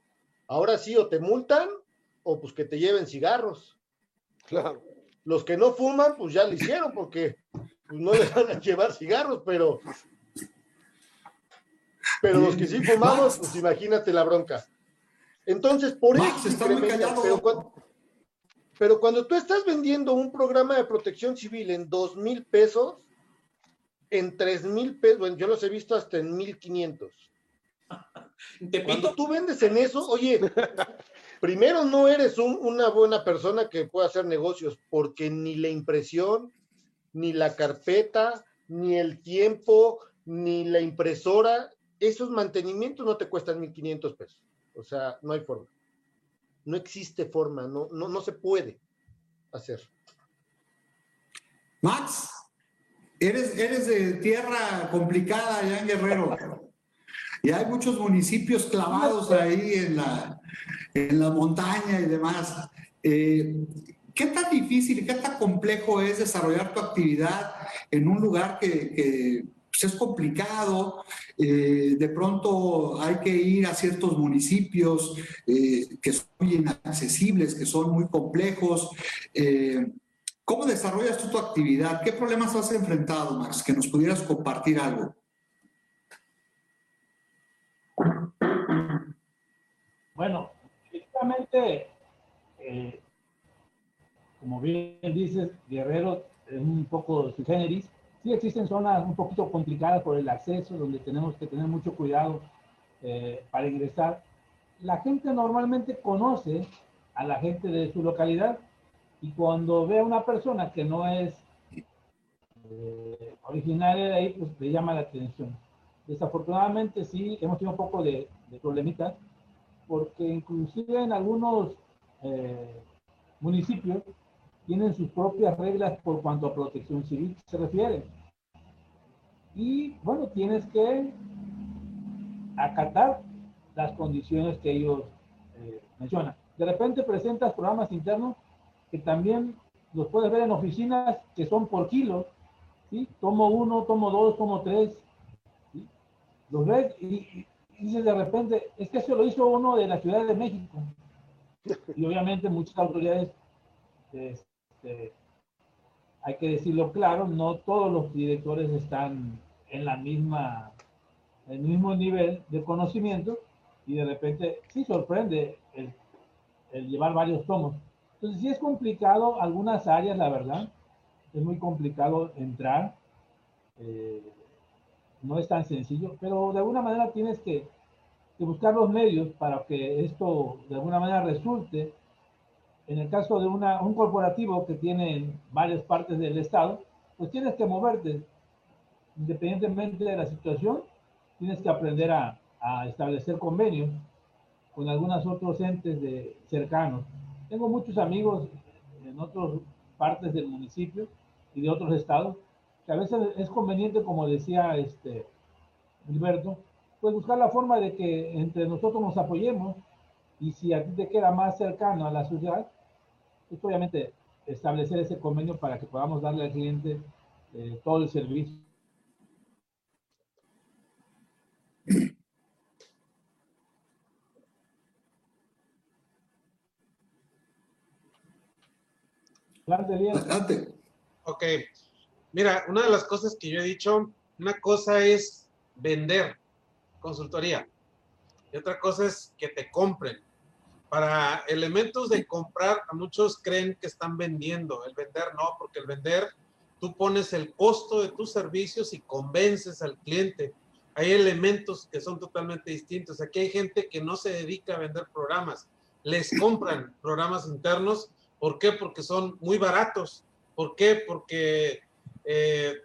Ahora sí o te multan o pues que te lleven cigarros. Claro. Los que no fuman, pues ya lo hicieron porque pues, no les van a llevar cigarros, pero pero los que sí fumamos, pues imagínate la bronca. Entonces, por eso está muy callado. Pero cuando, pero cuando tú estás vendiendo un programa de protección civil en dos mil pesos, en tres mil pesos, bueno, yo los he visto hasta en mil quinientos. Cuando tú vendes en eso, oye, primero no eres un, una buena persona que pueda hacer negocios, porque ni la impresión, ni la carpeta, ni el tiempo, ni la impresora esos mantenimientos no te cuestan 1.500 pesos. O sea, no hay forma. No existe forma, no, no, no se puede hacer. Max, eres, eres de tierra complicada allá en Guerrero. Y hay muchos municipios clavados ahí en la, en la montaña y demás. Eh, ¿Qué tan difícil, qué tan complejo es desarrollar tu actividad en un lugar que, que pues, es complicado, eh, de pronto hay que ir a ciertos municipios eh, que son muy inaccesibles, que son muy complejos. Eh, ¿Cómo desarrollas tú tu actividad? ¿Qué problemas has enfrentado, Max? Que nos pudieras compartir algo. Bueno, efectivamente, como bien dices, Guerrero es un poco su generis, Sí existen zonas un poquito complicadas por el acceso, donde tenemos que tener mucho cuidado eh, para ingresar. La gente normalmente conoce a la gente de su localidad y cuando ve a una persona que no es eh, originaria de ahí, pues le llama la atención. Desafortunadamente sí, hemos tenido un poco de, de problemitas, porque inclusive en algunos eh, municipios tienen sus propias reglas por cuanto a protección civil se refiere. Y bueno, tienes que acatar las condiciones que ellos eh, mencionan. De repente presentas programas internos que también los puedes ver en oficinas que son por kilo, ¿sí? Tomo uno, tomo dos, tomo tres, Los ves y, dices de repente, es que eso lo hizo uno de la Ciudad de México. Y obviamente muchas autoridades, este, hay que decirlo claro, no todos los directores están en la misma, el mismo nivel de conocimiento y de repente sí sorprende el, llevar varios tomos. Entonces sí es complicado algunas áreas, la verdad, es muy complicado entrar, eh, no es tan sencillo, pero de alguna manera tienes que, buscar los medios para que esto de alguna manera resulte. En el caso de una, un corporativo que tiene varias partes del Estado, pues tienes que moverte, independientemente de la situación, tienes que aprender a, a establecer convenios con algunos otros entes de, cercanos. Tengo muchos amigos en otras partes del municipio y de otros estados, que a veces es conveniente, como decía este Gilberto, pues buscar la forma de que entre nosotros nos apoyemos y si a ti te queda más cercano a la ciudad, pues obviamente establecer ese convenio para que podamos darle al cliente eh, todo el servicio Adelante. Ok. Mira, una de las cosas que yo he dicho, una cosa es vender consultoría y otra cosa es que te compren. Para elementos de comprar, a muchos creen que están vendiendo. El vender no, porque el vender, tú pones el costo de tus servicios y convences al cliente. Hay elementos que son totalmente distintos. Aquí hay gente que no se dedica a vender programas. Les compran programas internos ¿Por qué? Porque son muy baratos. ¿Por qué? Porque eh,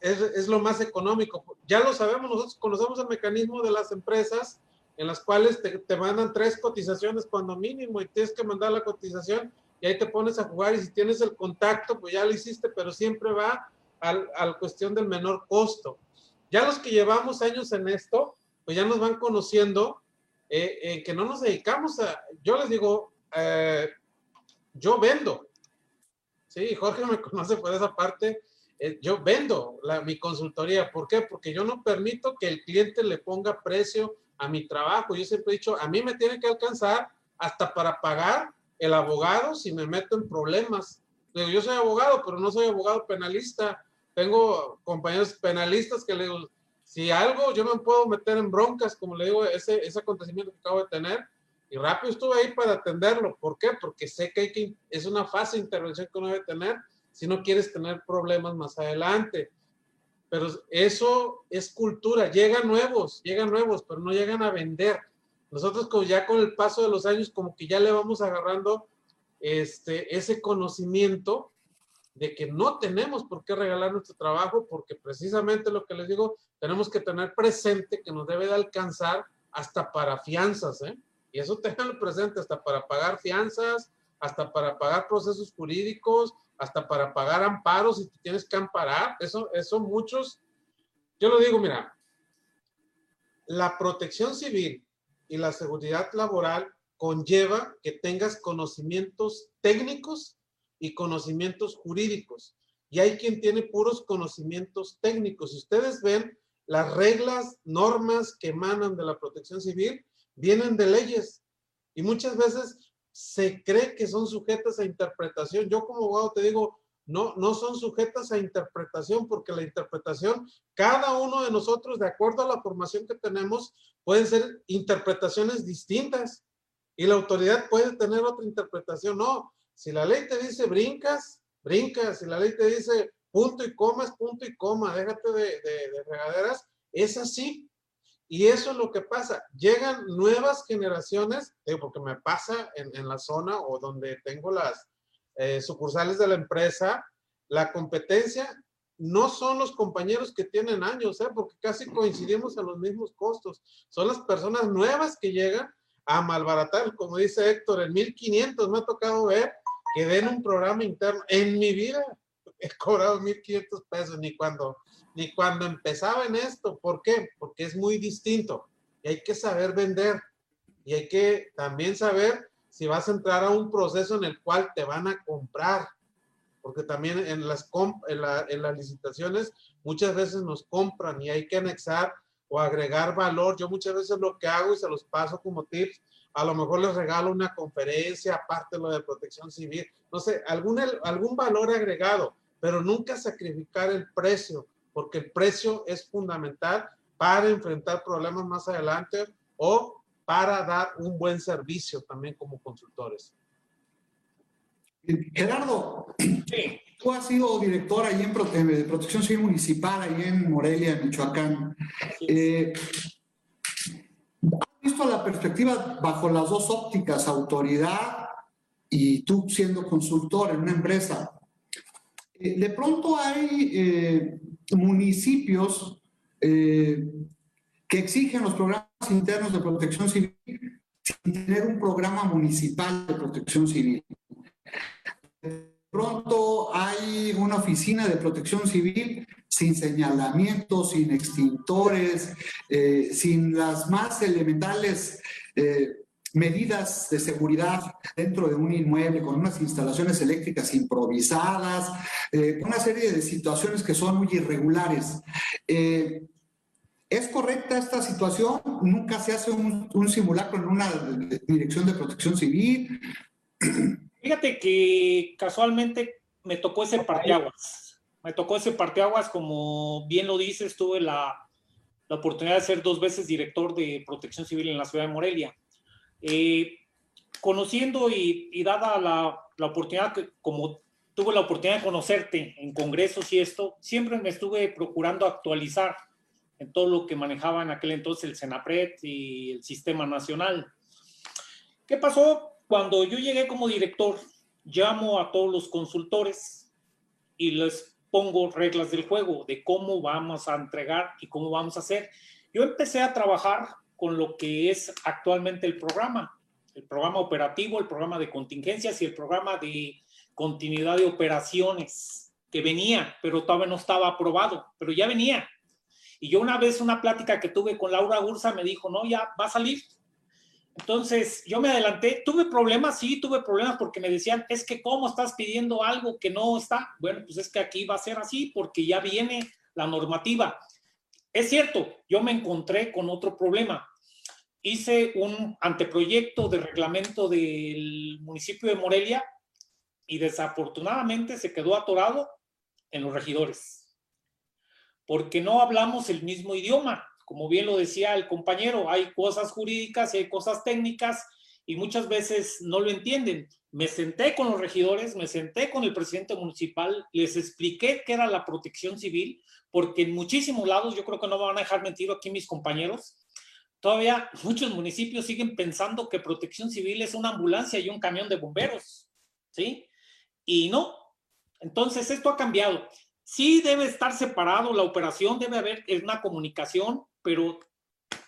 es, es, lo más económico. Ya lo sabemos, nosotros conocemos el mecanismo de las empresas en las cuales te, te, mandan tres cotizaciones cuando mínimo y tienes que mandar la cotización y ahí te pones a jugar y si tienes el contacto, pues ya lo hiciste, pero siempre va al, a la cuestión del menor costo. Ya los que llevamos años en esto, pues ya nos van conociendo eh, eh, que no nos dedicamos a, yo les digo, eh, yo vendo. Sí, Jorge me conoce por esa parte. Eh, yo vendo la, mi consultoría. ¿Por qué? Porque yo no permito que el cliente le ponga precio a mi trabajo. Yo siempre he dicho, a mí me tiene que alcanzar hasta para pagar el abogado si me meto en problemas. Digo, yo soy abogado, pero no soy abogado penalista. Tengo compañeros penalistas que le digo, si algo yo me puedo meter en broncas, como le digo, ese, ese acontecimiento que acabo de tener, y rápido estuve ahí para atenderlo. ¿Por qué? Porque sé que, hay que es una fase de intervención que uno debe tener si no quieres tener problemas más adelante. Pero eso es cultura. Llegan nuevos, llegan nuevos, pero no llegan a vender. Nosotros como ya con el paso de los años como que ya le vamos agarrando este, ese conocimiento de que no tenemos por qué regalar nuestro trabajo porque precisamente lo que les digo, tenemos que tener presente que nos debe de alcanzar hasta para fianzas, ¿eh? Y eso tenganlo presente hasta para pagar fianzas, hasta para pagar procesos jurídicos, hasta para pagar amparos si te tienes que amparar. Eso, eso muchos, yo lo digo, mira, la protección civil y la seguridad laboral conlleva que tengas conocimientos técnicos y conocimientos jurídicos. Y hay quien tiene puros conocimientos técnicos. Si ustedes ven las reglas, normas que emanan de la protección civil, vienen de leyes y muchas veces se cree que son sujetas a interpretación. Yo como abogado te digo, no, no son sujetas a interpretación porque la interpretación, cada uno de nosotros, de acuerdo a la formación que tenemos, pueden ser interpretaciones distintas y la autoridad puede tener otra interpretación. No, si la ley te dice brincas, brincas. Si la ley te dice punto y coma, punto y coma. Déjate de, de regaderas. Es así. Y eso es lo que pasa. Llegan nuevas generaciones, porque me pasa en, la zona o donde tengo las eh, sucursales de la empresa, la competencia no son los compañeros que tienen años, ¿eh? porque casi coincidimos a los mismos costos. Son las personas nuevas que llegan a malbaratar, como dice Héctor, en 1500 me ha tocado ver que den un programa interno. En mi vida he cobrado 1500 pesos, ni cuando ni cuando empezaba en esto. ¿Por qué? Porque es muy distinto. y hay que saber vender y hay que también saber si vas a entrar a un proceso en el cual te van a comprar, porque también en las, en, en las licitaciones muchas veces nos compran y hay que anexar o agregar valor. Yo muchas veces lo que hago y se los paso como tips, a lo mejor les regalo una conferencia, aparte lo de protección civil, no sé, algún, algún valor agregado, pero nunca sacrificar el precio, porque el precio es fundamental para enfrentar problemas más adelante o para dar un buen servicio también como consultores. Gerardo, tú has sido director ahí en de Protección Civil Municipal, ahí en Morelia, Michoacán. Eh, ¿Has visto la perspectiva bajo las dos ópticas, autoridad y tú siendo consultor en una empresa? Eh, de pronto hay eh, municipios que exigen los programas internos de protección civil sin tener un programa municipal de protección civil. Pronto hay una oficina de protección civil sin señalamientos, sin extintores, eh, sin las más elementales eh, medidas de seguridad dentro de un inmueble, con unas instalaciones eléctricas improvisadas, eh, una serie de situaciones que son muy irregulares. ¿Es correcta esta situación? ¿Nunca se hace un, simulacro en una dirección de protección civil? Fíjate que casualmente me tocó ese parteaguas. Me tocó ese parteaguas, como bien lo dices, tuve la, la oportunidad de ser dos veces director de protección civil en la ciudad de Morelia. Eh, conociendo y, y dada la, la, oportunidad, que, como tuve la oportunidad de conocerte en congresos y esto, siempre me estuve procurando actualizar en todo lo que manejaba en aquel entonces el Senapred y el Sistema Nacional. ¿Qué pasó? Cuando yo llegué como director, llamo a todos los consultores y les pongo reglas del juego de cómo vamos a entregar y cómo vamos a hacer. Yo empecé a trabajar con lo que es actualmente el programa, el programa operativo, el programa de contingencias y el programa de continuidad de operaciones que venía, pero todavía no estaba aprobado, pero ya venía. Y yo una vez, una plática que tuve con Laura Ursa, me dijo, no, ya va a salir. Entonces yo me adelanté, tuve problemas, sí, tuve problemas porque me decían, es que cómo estás pidiendo algo que no está. Bueno, pues es que aquí va a ser así porque ya viene la normativa. Es cierto, yo me encontré con otro problema. Hice un anteproyecto de reglamento del municipio de Morelia y desafortunadamente se quedó atorado en los regidores porque no hablamos el mismo idioma. Como bien lo decía el compañero, hay cosas jurídicas y hay cosas técnicas y muchas veces no lo entienden. Me senté con los regidores, me senté con el presidente municipal, les expliqué qué era la protección civil, porque en muchísimos lados, yo creo que no me van a dejar mentir aquí mis compañeros, todavía muchos municipios siguen pensando que protección civil es una ambulancia y un camión de bomberos, ¿sí? Y no. Entonces, esto ha cambiado. Sí debe estar separado la operación, debe haber una comunicación, pero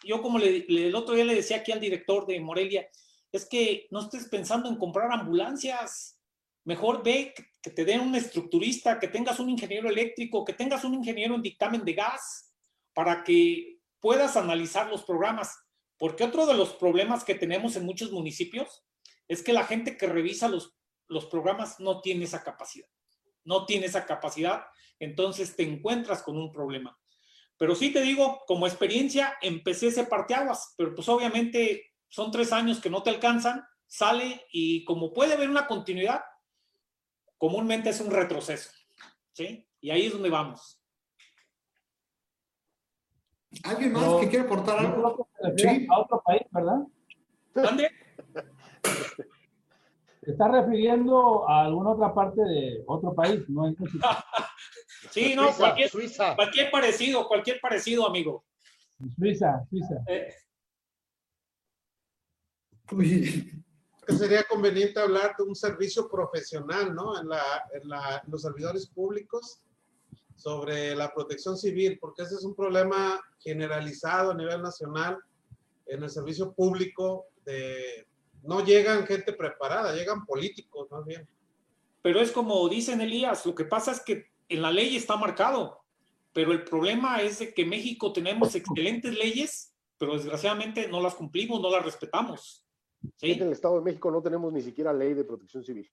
yo como le, el otro día le decía aquí al director de Morelia, es que no estés pensando en comprar ambulancias, mejor ve que te den un estructurista, que tengas un ingeniero eléctrico, que tengas un ingeniero en dictamen de gas, para que puedas analizar los programas. Porque otro de los problemas que tenemos en muchos municipios es que la gente que revisa los, los programas no tiene esa capacidad. No tiene esa capacidad entonces te encuentras con un problema. Pero sí te digo, como experiencia, empecé ese parteaguas, pero pues obviamente son tres años que no te alcanzan, sale y como puede haber una continuidad, comúnmente es un retroceso. ¿Sí? Y ahí es donde vamos. ¿Alguien más que quiere aportar algo? ¿Sí? A otro país, ¿verdad? ¿Dónde? Se está refiriendo a alguna otra parte de otro país, no es Sí, no, cualquier, cualquier parecido, cualquier parecido, amigo. Suiza, Suiza. Eh. sería conveniente hablar de un servicio profesional, ¿no? En, la, en, la, en los servidores públicos sobre la protección civil, porque ese es un problema generalizado a nivel nacional en el servicio público de no llegan gente preparada, llegan políticos más bien. Pero es como dicen Elías, lo que pasa es que en la ley está marcado, pero el problema es de que México tenemos excelentes leyes, pero desgraciadamente no las cumplimos, no las respetamos. ¿sí? En el Estado de México no tenemos ni siquiera ley de protección civil.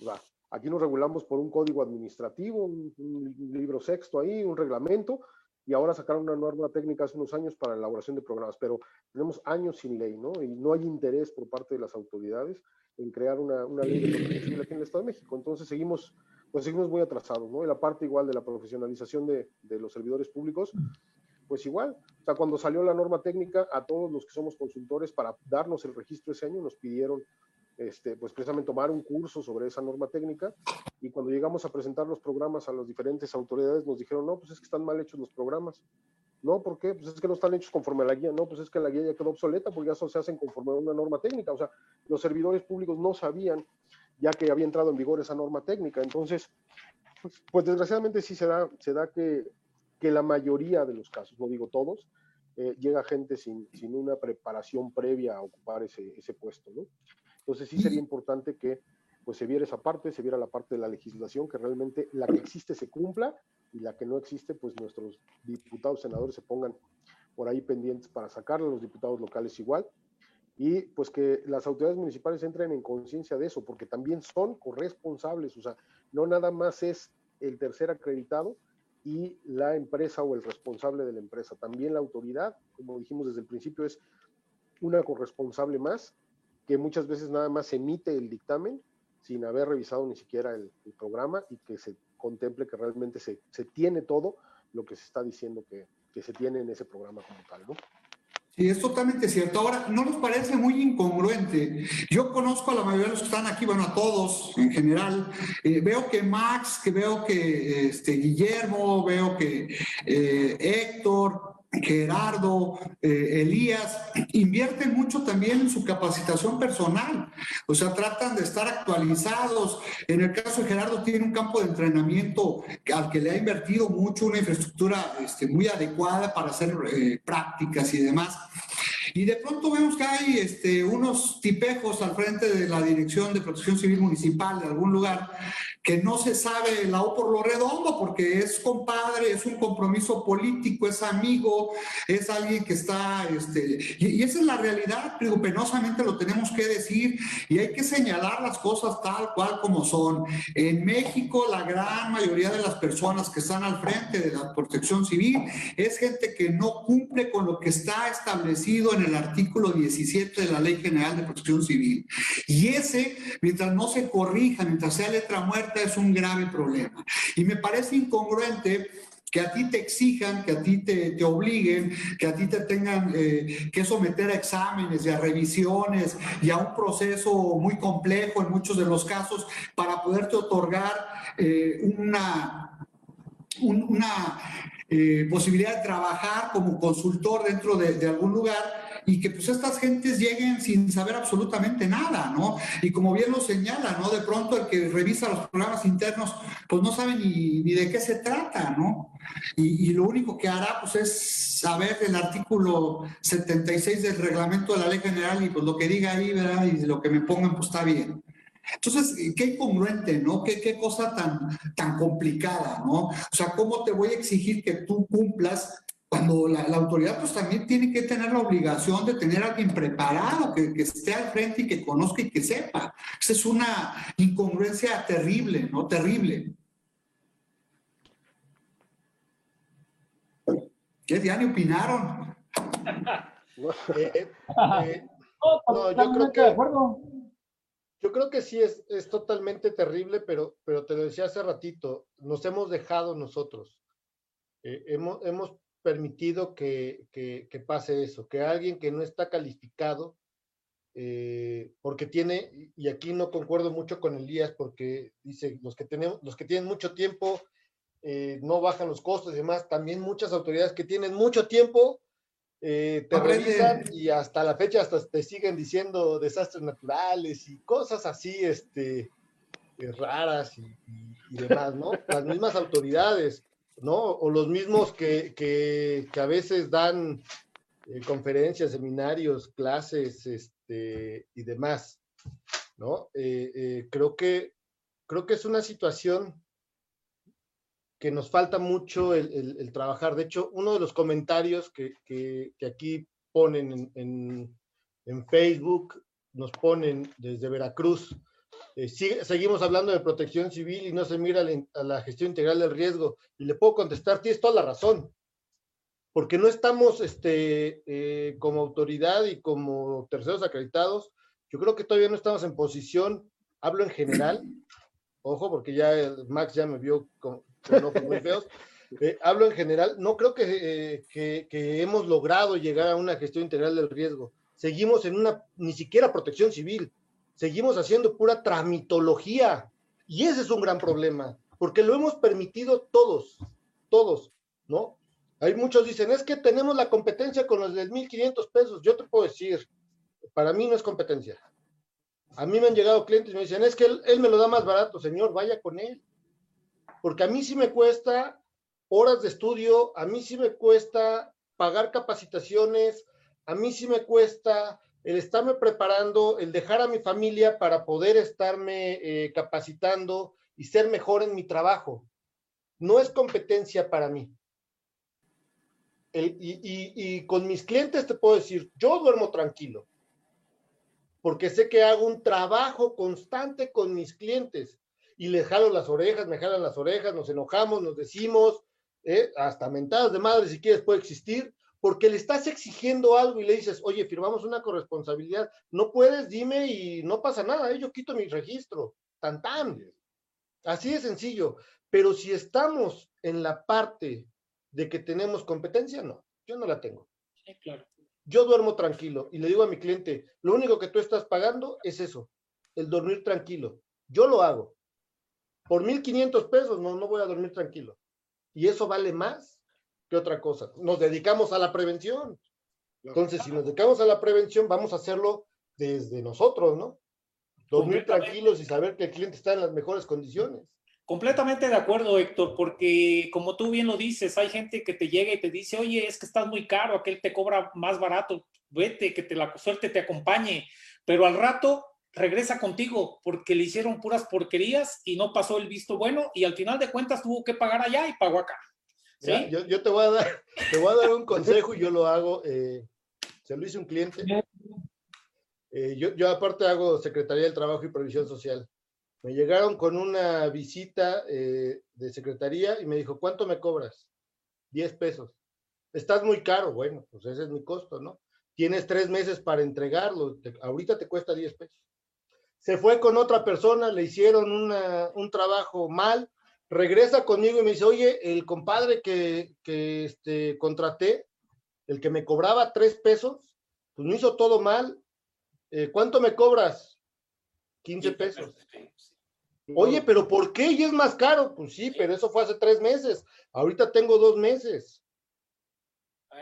O sea, aquí nos regulamos por un código administrativo, un, libro sexto ahí, un reglamento, y ahora sacaron una norma técnica hace unos años para la elaboración de programas, pero tenemos años sin ley, ¿no? Y no hay interés por parte de las autoridades en crear una, ley de civil aquí en el Estado de México. Entonces seguimos, pues seguimos muy atrasados, ¿no? Y la parte igual de la profesionalización de, de los servidores públicos, pues igual, o sea, cuando salió la norma técnica, a todos los que somos consultores para darnos el registro ese año nos pidieron este, pues precisamente tomar un curso sobre esa norma técnica y cuando llegamos a presentar los programas a las diferentes autoridades nos dijeron, no, pues es que están mal hechos los programas. No, ¿por qué? Pues es que no están hechos conforme a la guía. No, pues es que la guía ya quedó obsoleta porque ya se hacen conforme a una norma técnica. O sea, los servidores públicos no sabían ya que había entrado en vigor esa norma técnica. Entonces, pues, desgraciadamente sí se da, se da que, que la mayoría de los casos, no digo todos, eh, llega gente sin, sin, una preparación previa a ocupar ese, ese puesto, ¿no? Entonces sí sería importante que pues se viera esa parte, se viera la parte de la legislación, que realmente la que existe se cumpla y la que no existe, pues nuestros diputados, senadores se pongan por ahí pendientes para sacarla, los diputados locales igual, y pues que las autoridades municipales entren en conciencia de eso, porque también son corresponsables, o sea, no nada más es el tercer acreditado y la empresa o el responsable de la empresa, también la autoridad, como dijimos desde el principio, es una corresponsable más que muchas veces nada más emite el dictamen sin haber revisado ni siquiera el, programa y que se contemple que realmente se, se, tiene todo lo que se está diciendo que, que se tiene en ese programa como tal, ¿no? Sí, es totalmente cierto. Ahora, ¿no nos parece muy incongruente? Yo conozco a la mayoría de los que están aquí, bueno, a todos en general. Eh, veo que Max, que veo que este, Guillermo, veo que eh, Héctor, Gerardo, eh, Elías, invierten mucho también en su capacitación personal, o sea, tratan de estar actualizados. En el caso de Gerardo, tiene un campo de entrenamiento al que le ha invertido mucho, una infraestructura este, muy adecuada para hacer eh, prácticas y demás. Y de pronto vemos que hay este, unos tipejos al frente de la Dirección de Protección Civil Municipal de algún lugar que no se sabe la O por lo redondo porque es compadre, es un compromiso político, es amigo, es alguien que está, este, y, y esa es la realidad, digo, penosamente lo tenemos que decir y hay que señalar las cosas tal cual como son. En México la gran mayoría de las personas que están al frente de la protección civil es gente que no cumple con lo que está establecido en el artículo 17 de la Ley General de Protección Civil. Y ese, mientras no se corrija, mientras sea letra muerta, es un grave problema. Y me parece incongruente que a ti te exijan, que a ti te, te obliguen, que a ti te tengan eh, que someter a exámenes y a revisiones y a un proceso muy complejo en muchos de los casos para poderte otorgar eh, una, un, una eh, posibilidad de trabajar como consultor dentro de, algún lugar y que pues estas gentes lleguen sin saber absolutamente nada, ¿no? Y como bien lo señala, ¿no? De pronto el que revisa los programas internos, pues no sabe ni, ni de qué se trata, ¿no? Y, y, lo único que hará, pues es saber el artículo 76 del reglamento de la ley general y pues lo que diga ahí, ¿verdad? Y lo que me pongan, pues está bien. Entonces, qué incongruente, ¿no? Qué, qué cosa tan, tan complicada, ¿no? O sea, ¿cómo te voy a exigir que tú cumplas cuando la, la, autoridad pues también tiene que tener la obligación de tener a alguien preparado, que, que, esté al frente y que conozca y que sepa. Esa es una incongruencia terrible, ¿no? Terrible. ¿Qué ya ni opinaron? eh, eh, eh, no, yo creo que, yo creo que sí es, es totalmente terrible, pero, pero te lo decía hace ratito, nos hemos dejado nosotros. Eh, hemos, hemos permitido que, que, que, pase eso, que alguien que no está calificado, eh, porque tiene, y aquí no concuerdo mucho con Elías, porque dice, los que, tenemos, los que tienen mucho tiempo eh, no bajan los costos y demás, también muchas autoridades que tienen mucho tiempo eh, te revisan y hasta la fecha hasta te siguen diciendo desastres naturales y cosas así, este, raras y, y, y demás, ¿no? Las mismas autoridades. ¿no? O los mismos que, que, que a veces dan eh, conferencias, seminarios, clases este, y demás, ¿no? Eh, eh, creo, que, creo que es una situación que nos falta mucho el, trabajar. De hecho, uno de los comentarios que, que, aquí ponen en, en, Facebook, nos ponen desde Veracruz. Eh, seguimos hablando de protección civil y no se mira la- a la gestión integral del riesgo. Y le puedo contestar, tienes toda la razón. Porque no estamos este, eh, como autoridad y como terceros acreditados. Yo creo que todavía no estamos en posición, hablo en general, ojo, porque ya Max ya me vio con, Eh, hablo en general, no creo que, eh, que, que hemos logrado llegar a una gestión integral del riesgo. Seguimos en una, ni siquiera protección civil, seguimos haciendo pura tramitología. Y ese es un gran problema, porque lo hemos permitido todos, todos, ¿no? Hay muchos dicen, es que tenemos la competencia con los de 1.500 pesos. Yo te puedo decir, para mí no es competencia. A mí me han llegado clientes y me dicen, es que él, él me lo da más barato, señor, vaya con él. Porque a mí sí me cuesta horas de estudio, a mí sí me cuesta pagar capacitaciones, a mí sí me cuesta el estarme preparando, el dejar a mi familia para poder estarme eh, capacitando y ser mejor en mi trabajo. No es competencia para mí. El- y, y- y con mis clientes te puedo decir, yo duermo tranquilo, porque sé que hago un trabajo constante con mis clientes y les jalo las orejas, me jalan las orejas, nos enojamos, nos decimos, eh, hasta mentadas de madre si quieres puede existir, porque le estás exigiendo algo y le dices, oye, firmamos una corresponsabilidad, no puedes, dime y no pasa nada, eh, yo quito mi registro, tan tan. Así de sencillo, pero si estamos en la parte de que tenemos competencia, no, yo no la tengo. Sí, claro. Yo duermo tranquilo y le digo a mi cliente, lo único que tú estás pagando es eso, el dormir tranquilo. Yo lo hago. Por 1.500 pesos no, no voy a dormir tranquilo. Y eso vale más que otra cosa. Nos dedicamos a la prevención. Entonces, si nos dedicamos a la prevención, vamos a hacerlo desde nosotros, ¿no? Dormir tranquilos y saber que el cliente está en las mejores condiciones. Completamente de acuerdo, Héctor, porque como tú bien lo dices, hay gente que te llega y te dice, oye, es que estás muy caro, aquel te cobra más barato, vete, que te la suerte te acompañe, pero al rato regresa contigo porque le hicieron puras porquerías y no pasó el visto bueno y al final de cuentas tuvo que pagar allá y pagó acá. ¿Sí? Mira, Yo, yo te, voy a dar, te voy a dar un consejo y yo lo hago. eh, se lo hice un cliente. Eh, yo, yo aparte hago Secretaría del Trabajo y Previsión Social. Me llegaron con una visita eh, de Secretaría y me dijo, ¿cuánto me cobras? 10 pesos. Estás muy caro. Bueno, pues ese es mi costo, ¿no? Tienes tres meses para entregarlo. te- ahorita te cuesta 10 pesos. Se fue con otra persona, le hicieron una- un trabajo mal, regresa conmigo y me dice, oye, el compadre que, que este, contraté, el que me cobraba tres pesos, pues me hizo todo mal. Eh, ¿Cuánto me cobras? 15 pesos. Oye, pero ¿por qué? Y es más caro. Pues sí, pero eso fue hace tres meses. Ahorita tengo dos meses.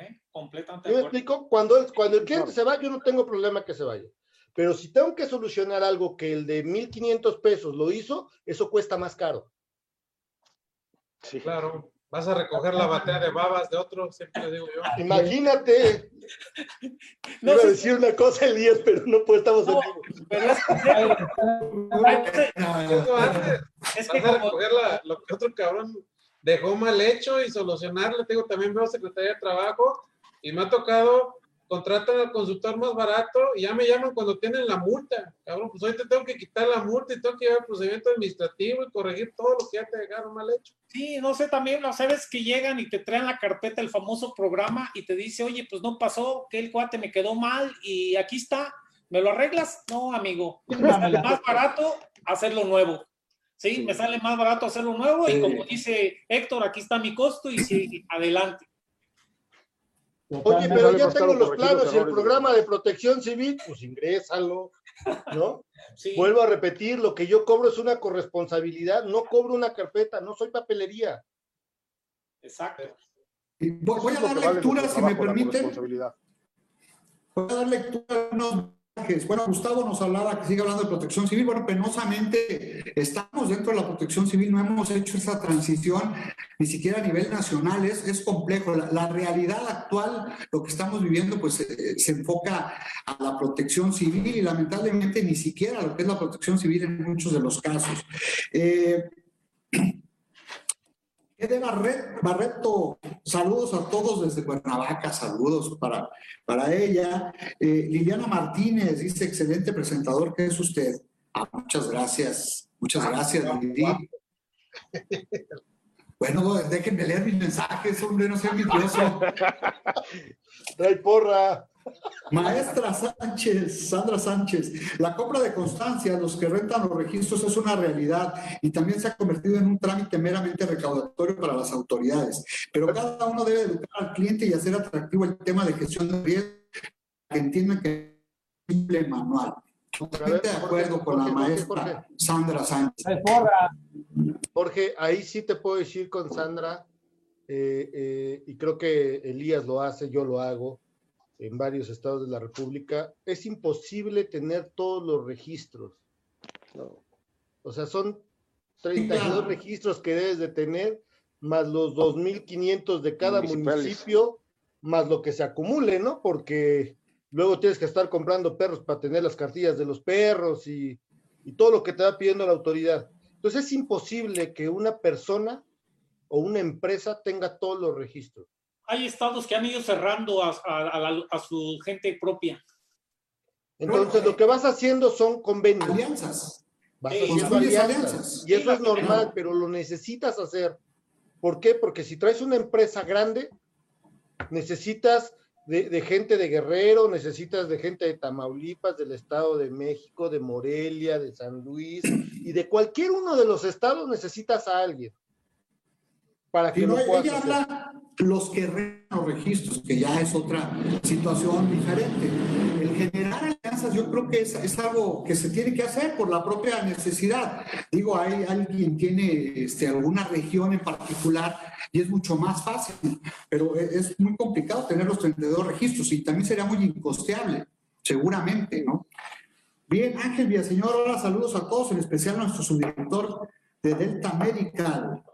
¿Eh? Completamente ¿Sí de me explico? Cuando el, cuando el cliente se va, yo no tengo problema que se vaya. Pero si tengo que solucionar algo que el de 1.500 pesos lo hizo, eso cuesta más caro. Sí. Claro, vas a recoger la batea de babas de otro, siempre digo yo. Imagínate. No Iba a decir una cosa, Elías, pero no pues, estamos en No. vivo. pero es, es que vas a recoger la- lo que otro cabrón dejó mal hecho y solucionarlo. Te digo, también veo Secretaría de Trabajo y me ha tocado contratan al consultor más barato y ya me llaman cuando tienen la multa. Cabrón, pues hoy te tengo que quitar la multa y tengo que llevar el procedimiento administrativo y corregir todo lo que ya te dejaron mal hecho. Sí, no sé, también lo sabes que llegan y te traen la carpeta, el famoso programa, y te dice, oye, pues no pasó, que el cuate me quedó mal y aquí está, ¿me lo arreglas? No, amigo, me sale más barato hacerlo nuevo. Sí, me sale más barato hacerlo nuevo y como dice Héctor, aquí está mi costo y sí, adelante. Oye, pero ya tengo los planos y el programa de protección civil, pues ingrésalo, ¿no? Sí, Vuelvo a repetir, lo que yo cobro es una corresponsabilidad, no cobro una carpeta, no soy papelería. exacto. Y voy, voy a dar vale lectura, si me permiten. Voy a dar lectura a unos. Bueno, Gustavo nos hablaba que sigue hablando de protección civil. Bueno, penosamente estamos dentro de la protección civil, no hemos hecho esa transición ni siquiera a nivel nacional. Es, es complejo. La, realidad actual, lo que estamos viviendo, pues eh, se enfoca a la protección civil y lamentablemente ni siquiera lo que es la protección civil en muchos de los casos. Eh, de Barret, Barreto, saludos a todos desde Cuernavaca, saludos para, para ella. Eh, Liliana Martínez dice, excelente presentador, ¿qué es usted? Ah, muchas gracias, muchas gracias, Lili. Bueno, déjenme leer mis mensajes, hombre, no sea envidioso. Trae porra. Maestra Sánchez, Sandra Sánchez, la compra de constancia, los que rentan los registros es una realidad y también se ha convertido en un trámite meramente recaudatorio para las autoridades. Pero cada uno debe educar al cliente y hacer atractivo el tema de gestión de riesgo, que entiendan que es simple manual. Totalmente de acuerdo con la maestra Sandra Sánchez. Jorge, ahí sí te puedo decir con Sandra, eh, eh, y creo que Elías lo hace, yo lo hago en varios estados de la República, es imposible tener todos los registros. O sea, son 32 registros que debes de tener, más los 2.500 de cada municipio, más lo que se acumule, ¿no? Porque luego tienes que estar comprando perros para tener las cartillas de los perros y, y todo lo que te va pidiendo la autoridad. Entonces es imposible que una persona o una empresa tenga todos los registros hay estados que han ido cerrando a, su gente propia. Entonces, lo que vas haciendo son convenios. Alianzas. Vas haciendo alianzas. Y eso es normal, pero lo necesitas hacer. ¿Por qué? Porque si traes una empresa grande, necesitas de, de, gente de Guerrero, necesitas de gente de Tamaulipas, del Estado de México, de Morelia, de San Luis, y de cualquier uno de los estados necesitas a alguien para que no, ella habla los que los registros, que ya es otra situación diferente. El generar alianzas yo creo que es, es, algo que se tiene que hacer por la propia necesidad. Digo, hay alguien tiene este, alguna región en particular y es mucho más fácil, pero e, es muy complicado tener los 32 registros y también sería muy incosteable, seguramente, ¿no? Bien, Ángel Villaseñor, hola, saludos a todos, en especial a nuestro subdirector de Delta Medical,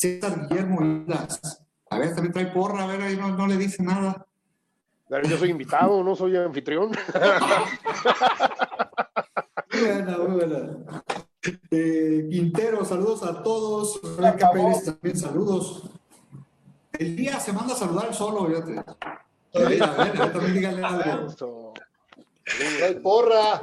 César Guillermo Islas. A ver, también trae porra, a ver, ahí no, le dice nada. Yo soy invitado, no soy anfitrión. buena, buena. Eh, Quintero, saludos a todos. Rebeca Pérez también, saludos. El día se manda a saludar solo, fíjate. A ver, a ver, también díganle algo. porra.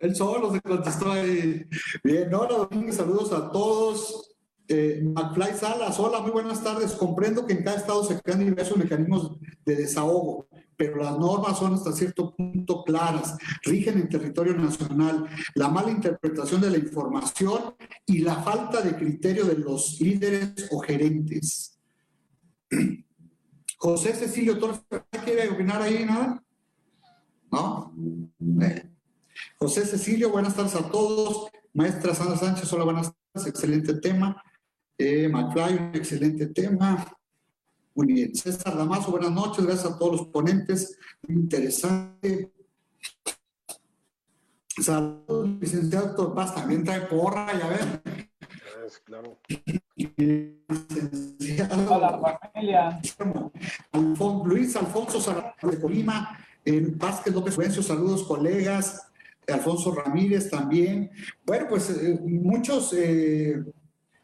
Él solo se contestó ahí. Bien, hola saludos a todos. Eh, McFly Salas, hola, muy buenas tardes. Comprendo que en cada estado se crean diversos mecanismos de desahogo, pero las normas son hasta cierto punto claras, rigen en territorio nacional. La mala interpretación de la información y la falta de criterio de los líderes o gerentes. José Cecilio Torres, ¿quiere opinar ahí nada? ¿No? Eh. José Cecilio, buenas tardes a todos. Maestra Sandra Sánchez, hola, buenas tardes. Excelente tema. Eh, McFly, un excelente tema. Muy bien. César Damaso, buenas noches. Gracias a todos los ponentes. Muy interesante. Saludos, licenciado Héctor Paz. También trae porra, ya ven. claro. Hola, familia. Luis Alfonso de Colima, el Vázquez López Fuencio, saludos colegas, Alfonso Ramírez también. Bueno, pues eh, muchos eh,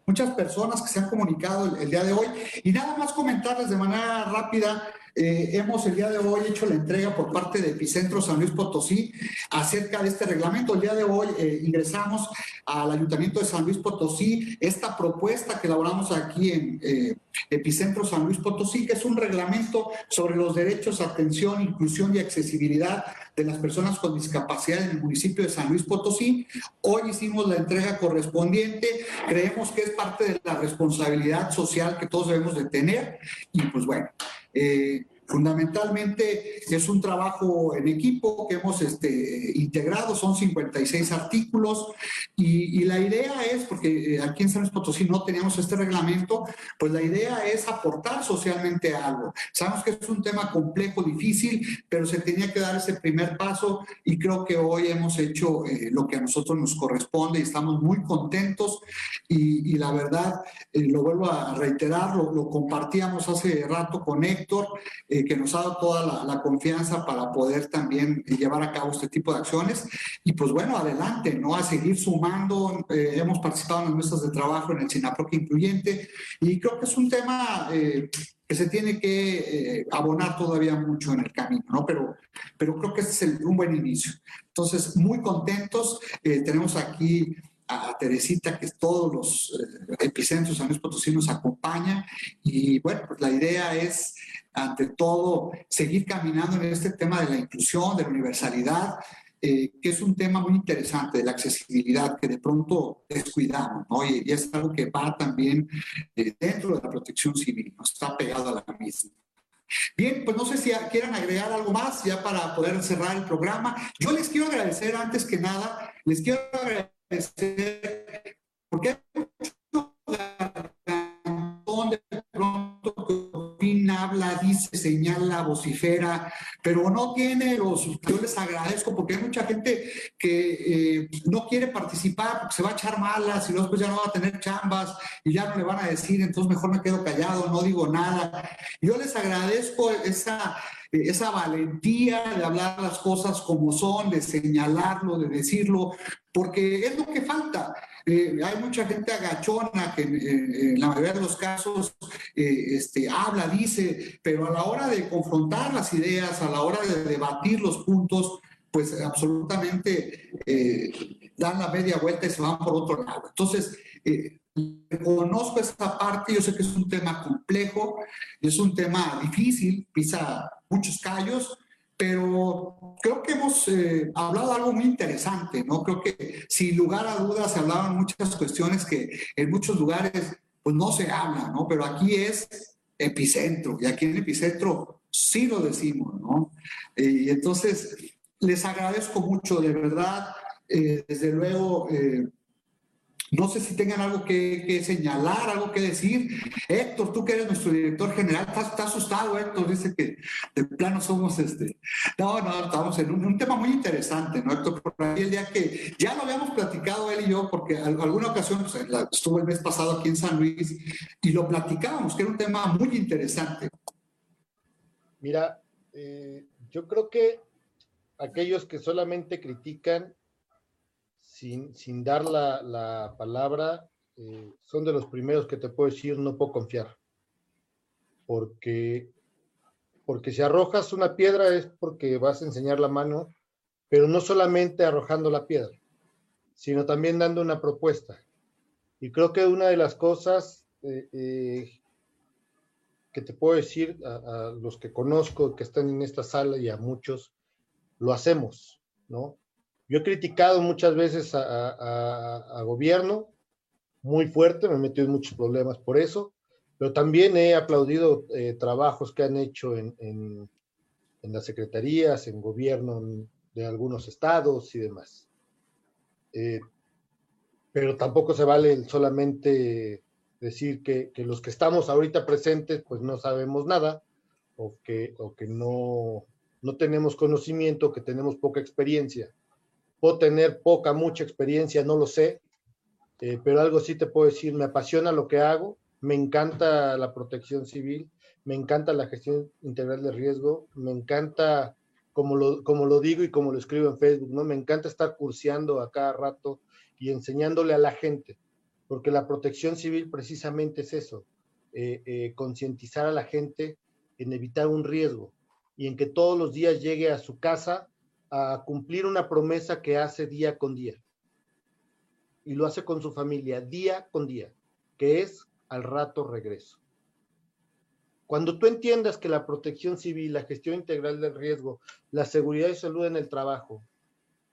muchas personas que se han comunicado el, día de hoy. Y nada más comentarles de manera rápida, eh, hemos el día de hoy hecho la entrega por parte de Epicentro San Luis Potosí acerca de este reglamento. El día de hoy eh, ingresamos al Ayuntamiento de San Luis Potosí esta propuesta que elaboramos aquí en eh, Epicentro San Luis Potosí, que es un reglamento sobre los derechos, atención, inclusión y accesibilidad de las personas con discapacidad en el municipio de San Luis Potosí. Hoy hicimos la entrega correspondiente. Creemos que es parte de la responsabilidad social que todos debemos de tener. Y pues bueno, eh, Fundamentalmente es un trabajo en equipo que hemos este, integrado, son 56 artículos y, la idea es, porque eh, aquí en San Luis Potosí no teníamos este reglamento, pues la idea es aportar socialmente algo. Sabemos que es un tema complejo, difícil, pero se tenía que dar ese primer paso y creo que hoy hemos hecho eh, lo que a nosotros nos corresponde y estamos muy contentos y, la verdad, eh, lo vuelvo a reiterar, lo, compartíamos hace rato con Héctor que nos ha dado toda la, la, confianza para poder también llevar a cabo este tipo de acciones. Y pues bueno, adelante, ¿no? A seguir sumando. Eh, hemos participado en las mesas de trabajo en el SINAPROC incluyente y creo que es un tema eh, que se tiene que abonar todavía mucho en el camino, ¿no? Pero, pero creo que este es el, un buen inicio. Entonces, muy contentos. tenemos aquí a Teresita, que todos los eh, epicentros San Luis Potosí nos acompaña. Y bueno, pues la idea es, ante todo, seguir caminando en este tema de la inclusión, de la universalidad, eh, que es un tema muy interesante de la accesibilidad que de pronto descuidamos, ¿no? Y, es algo que va también eh, dentro de la protección civil, ¿no? está pegado a la misma. Bien, pues no sé si quieran agregar algo más ya para poder cerrar el programa. Yo les quiero agradecer antes que nada, les quiero agradecer porque hay mucho de pronto opina, habla, dice, señala, vocifera, pero no tiene los... Yo les agradezco porque hay mucha gente que eh, no quiere participar porque se va a echar malas y luego ya no va a tener chambas y ya no le van a decir, entonces mejor me quedo callado, no digo nada. Yo les agradezco esa esa valentía de hablar las cosas como son, de señalarlo, de decirlo, porque es lo que falta. Eh, hay mucha gente agachona que eh, en la mayoría de los casos eh, este, habla, dice, pero a la hora de confrontar las ideas, a la hora de debatir los puntos, pues absolutamente dan la media vuelta y se van por otro lado. Entonces, conozco esta parte, yo sé que es un tema complejo, es un tema difícil, pisa muchos callos, pero creo que hemos eh, hablado de algo muy interesante, ¿no? Creo que sin lugar a dudas se hablaban muchas cuestiones que en muchos lugares pues no se habla, ¿no? Pero aquí es epicentro y aquí en epicentro sí lo decimos, ¿no? y entonces les agradezco mucho, de verdad, eh, desde luego eh, no sé si tengan algo que, señalar, algo que decir. Héctor, tú que eres nuestro director general, estás, asustado, Héctor, dice que de plano somos este. No, no, estamos en un, tema muy interesante, ¿no, Héctor? Por ahí el día que ya lo habíamos platicado él y yo, porque alguna ocasión pues, estuvo el mes pasado aquí en San Luis y lo platicábamos, que era un tema muy interesante. Mira, eh, yo creo que aquellos que solamente critican sin, dar la, palabra, eh, son de los primeros que te puedo decir, no puedo confiar. Porque, porque si arrojas una piedra es porque vas a enseñar la mano, pero no solamente arrojando la piedra, sino también dando una propuesta. Y creo que una de las cosas eh, eh, que te puedo decir a, los que conozco, que están en esta sala y a muchos, lo hacemos, ¿no? Yo he criticado muchas veces a, gobierno muy fuerte, me he metido en muchos problemas por eso, pero también he aplaudido eh, trabajos que han hecho en, en, las secretarías, en gobierno de algunos estados y demás. Eh, pero tampoco se vale solamente decir que, que, los que estamos ahorita presentes pues no sabemos nada o que, o que no, no tenemos conocimiento, que tenemos poca experiencia. Puedo tener poca, mucha experiencia, no lo sé, eh, pero algo sí te puedo decir, me apasiona lo que hago, me encanta la protección civil, me encanta la gestión integral de riesgo, me encanta, como lo, como lo digo y como lo escribo en Facebook, ¿no? Me encanta estar curseando a cada rato y enseñándole a la gente, porque la protección civil precisamente es eso, eh, eh, concientizar a la gente en evitar un riesgo y en que todos los días llegue a su casa a cumplir una promesa que hace día con día. Y lo hace con su familia día con día, que es al rato regreso. Cuando tú entiendas que la protección civil, la gestión integral del riesgo, la seguridad y salud en el trabajo,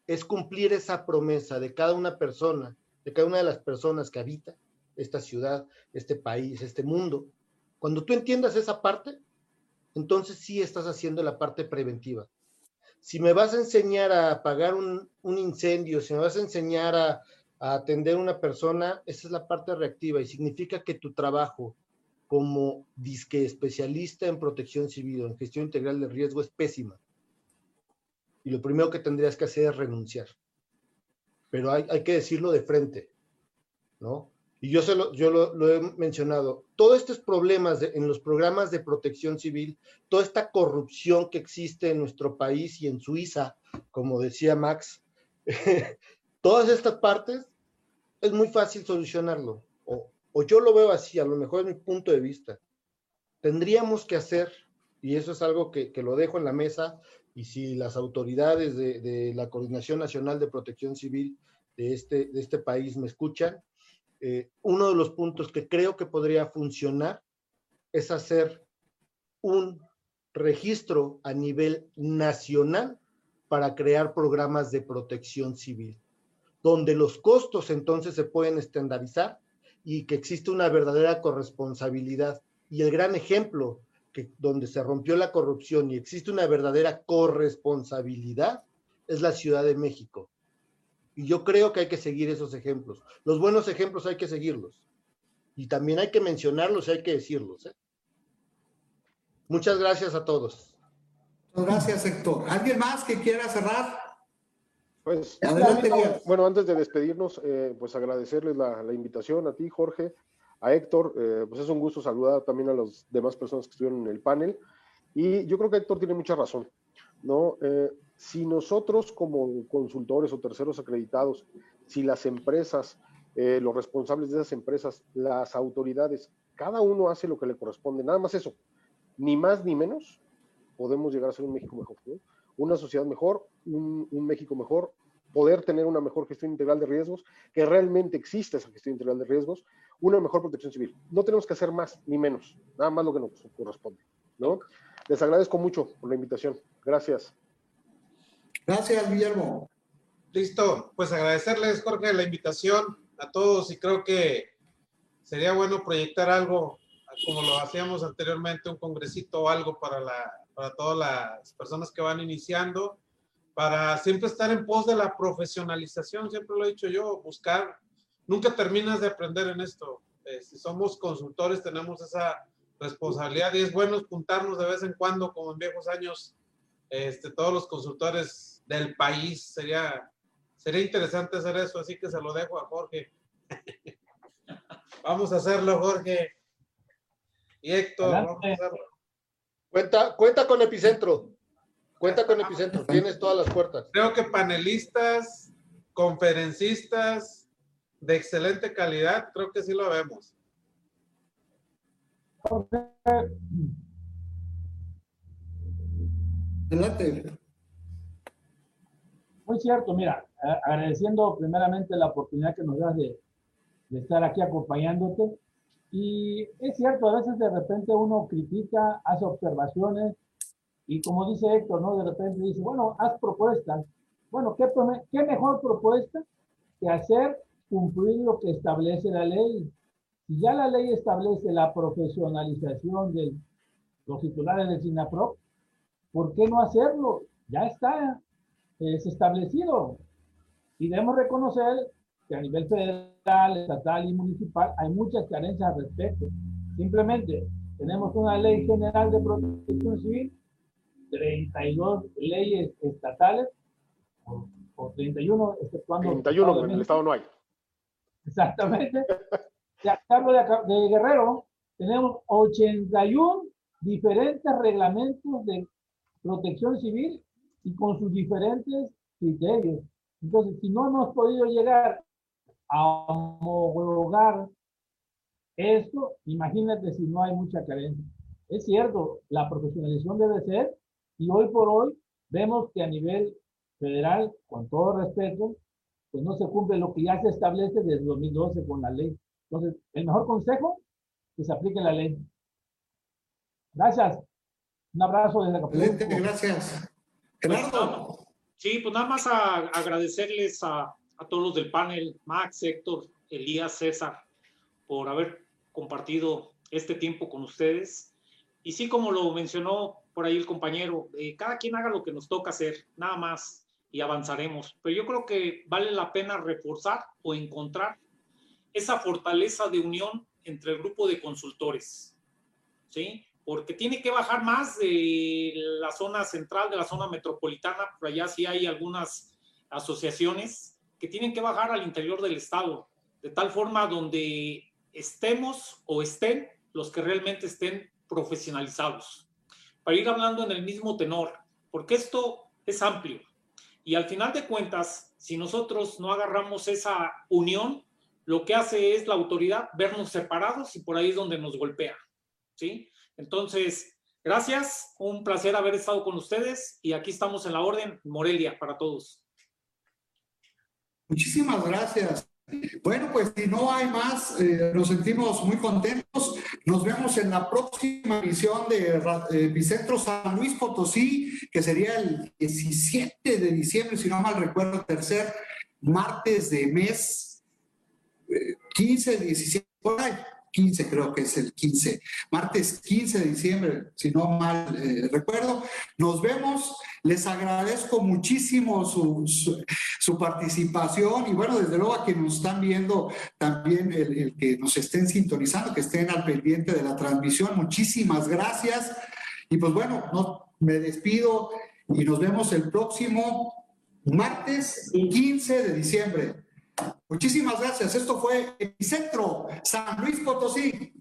es cumplir esa promesa de cada una persona, de cada una de las personas que habita esta ciudad, este país, este mundo, cuando tú entiendas esa parte, entonces sí estás haciendo la parte preventiva si me vas a enseñar a apagar un, incendio, si me vas a enseñar a, atender a una persona, esa es la parte reactiva y significa que tu trabajo como disque especialista en protección civil o en gestión integral de riesgo es pésima. Y lo primero que tendrías que hacer es renunciar. Pero hay, hay que decirlo de frente, ¿no? Y yo, se lo, yo lo, he mencionado, todos estos problemas en los programas de protección civil, toda esta corrupción que existe en nuestro país y en Suiza, como decía Max, todas estas partes es muy fácil solucionarlo. O, o, yo lo veo así, a lo mejor es mi punto de vista. Tendríamos que hacer, y eso es algo que, que lo dejo en la mesa, y si las autoridades de, de, la Coordinación Nacional de Protección Civil de este, de este país me escuchan, eh, uno de los puntos que creo que podría funcionar es hacer un registro a nivel nacional para crear programas de protección civil, donde los costos entonces se pueden estandarizar y que existe una verdadera corresponsabilidad. Y el gran ejemplo que donde se rompió la corrupción y existe una verdadera corresponsabilidad es la Ciudad de México. Y yo creo que hay que seguir esos ejemplos. Los buenos ejemplos hay que seguirlos. Y también hay que mencionarlos y hay que decirlos. ¿eh? Muchas gracias a todos. Gracias, Héctor. ¿Alguien más que quiera cerrar? Pues, Adelante, bueno, antes de despedirnos, eh, pues agradecerles la, la, invitación a ti, Jorge, a Héctor. Eh, pues es un gusto saludar también a las demás personas que estuvieron en el panel. Y yo creo que Héctor tiene mucha razón. ¿no? Eh, si nosotros como consultores o terceros acreditados, si las empresas, eh, los responsables de esas empresas, las autoridades, cada uno hace lo que le corresponde, nada más eso, ni más ni menos, podemos llegar a ser un México mejor, una sociedad mejor, un, un, México mejor, poder tener una mejor gestión integral de riesgos, que realmente exista esa gestión integral de riesgos, una mejor protección civil. No tenemos que hacer más ni menos, nada más lo que nos corresponde, ¿no? Les agradezco mucho por la invitación. Gracias. Gracias, Guillermo. Listo, pues agradecerles, Jorge, la invitación a todos y creo que sería bueno proyectar algo como lo hacíamos anteriormente, un congresito o algo para, la, para todas las personas que van iniciando, para siempre estar en pos de la profesionalización, siempre lo he dicho yo, buscar, nunca terminas de aprender en esto. Eh, si somos consultores tenemos esa responsabilidad y es bueno juntarnos de vez en cuando, como en viejos años, este, todos los consultores del país. Sería, sería interesante hacer eso, así que se lo dejo a Jorge. vamos a hacerlo, Jorge. Y Héctor, vamos a hacerlo. Cuenta, cuenta con Epicentro. Cuenta con Epicentro. Tienes todas las puertas. Creo que panelistas, conferencistas de excelente calidad, creo que sí lo vemos. Adelante. Muy cierto, mira, agradeciendo primeramente la oportunidad que nos das de, de, estar aquí acompañándote. Y es cierto, a veces de repente uno critica, hace observaciones y como dice Héctor, ¿no? De repente dice, bueno, haz propuestas. Bueno, ¿qué, qué mejor propuesta que hacer cumplir lo que establece la ley? Si ya la ley establece la profesionalización de los titulares del SINAPROP, ¿por qué no hacerlo? Ya está es establecido. Y debemos reconocer que a nivel federal, estatal y municipal hay muchas carencias al respecto. Simplemente tenemos una ley general de protección civil, 32 leyes estatales, o, 31, exceptuando... 31, en el Estado no hay. Exactamente. Ya hablo de, de Guerrero, tenemos 81 diferentes reglamentos de protección civil y con sus diferentes criterios. Entonces, si no hemos podido llegar a homologar esto, imagínate si no hay mucha carencia. Es cierto, la profesionalización debe ser, y hoy por hoy vemos que a nivel federal, con todo respeto, pues no se cumple lo que ya se establece desde 2012 con la ley. Entonces, el mejor consejo, que se aplique la ley. Gracias. Un abrazo desde Acapulco. gracias. Gerardo. Sí, pues nada más a, agradecerles a, a, todos los del panel, Max, Héctor, Elías, César, por haber compartido este tiempo con ustedes. Y sí, como lo mencionó por ahí el compañero, eh, cada quien haga lo que nos toca hacer, nada más, y avanzaremos. Pero yo creo que vale la pena reforzar o encontrar esa fortaleza de unión entre el grupo de consultores, ¿sí? Porque tiene que bajar más de la zona central, de la zona metropolitana, por allá sí hay algunas asociaciones que tienen que bajar al interior del estado, de tal forma donde estemos o estén los que realmente estén profesionalizados. Para ir hablando en el mismo tenor, porque esto es amplio. Y al final de cuentas, si nosotros no agarramos esa unión, lo que hace es la autoridad vernos separados y por ahí es donde nos golpea. ¿Sí? Entonces, gracias, un placer haber estado con ustedes y aquí estamos en la orden Morelia para todos. Muchísimas gracias. Bueno, pues si no hay más, eh, nos sentimos muy contentos. Nos vemos en la próxima emisión de eh, Bicentro San Luis Potosí, que sería el 17 de diciembre, si no mal recuerdo, tercer martes de mes, 15, 17, por ahí. 15, creo que es el 15, martes 15 de diciembre, si no mal eh, recuerdo. Nos vemos, les agradezco muchísimo su, su, participación y bueno, desde luego a quienes nos están viendo, también el, que nos estén sintonizando, que estén al pendiente de la transmisión, muchísimas gracias. Y pues bueno, no, me despido y nos vemos el próximo martes 15 de diciembre. Muchísimas gracias. Esto fue Epicentro San Luis Potosí.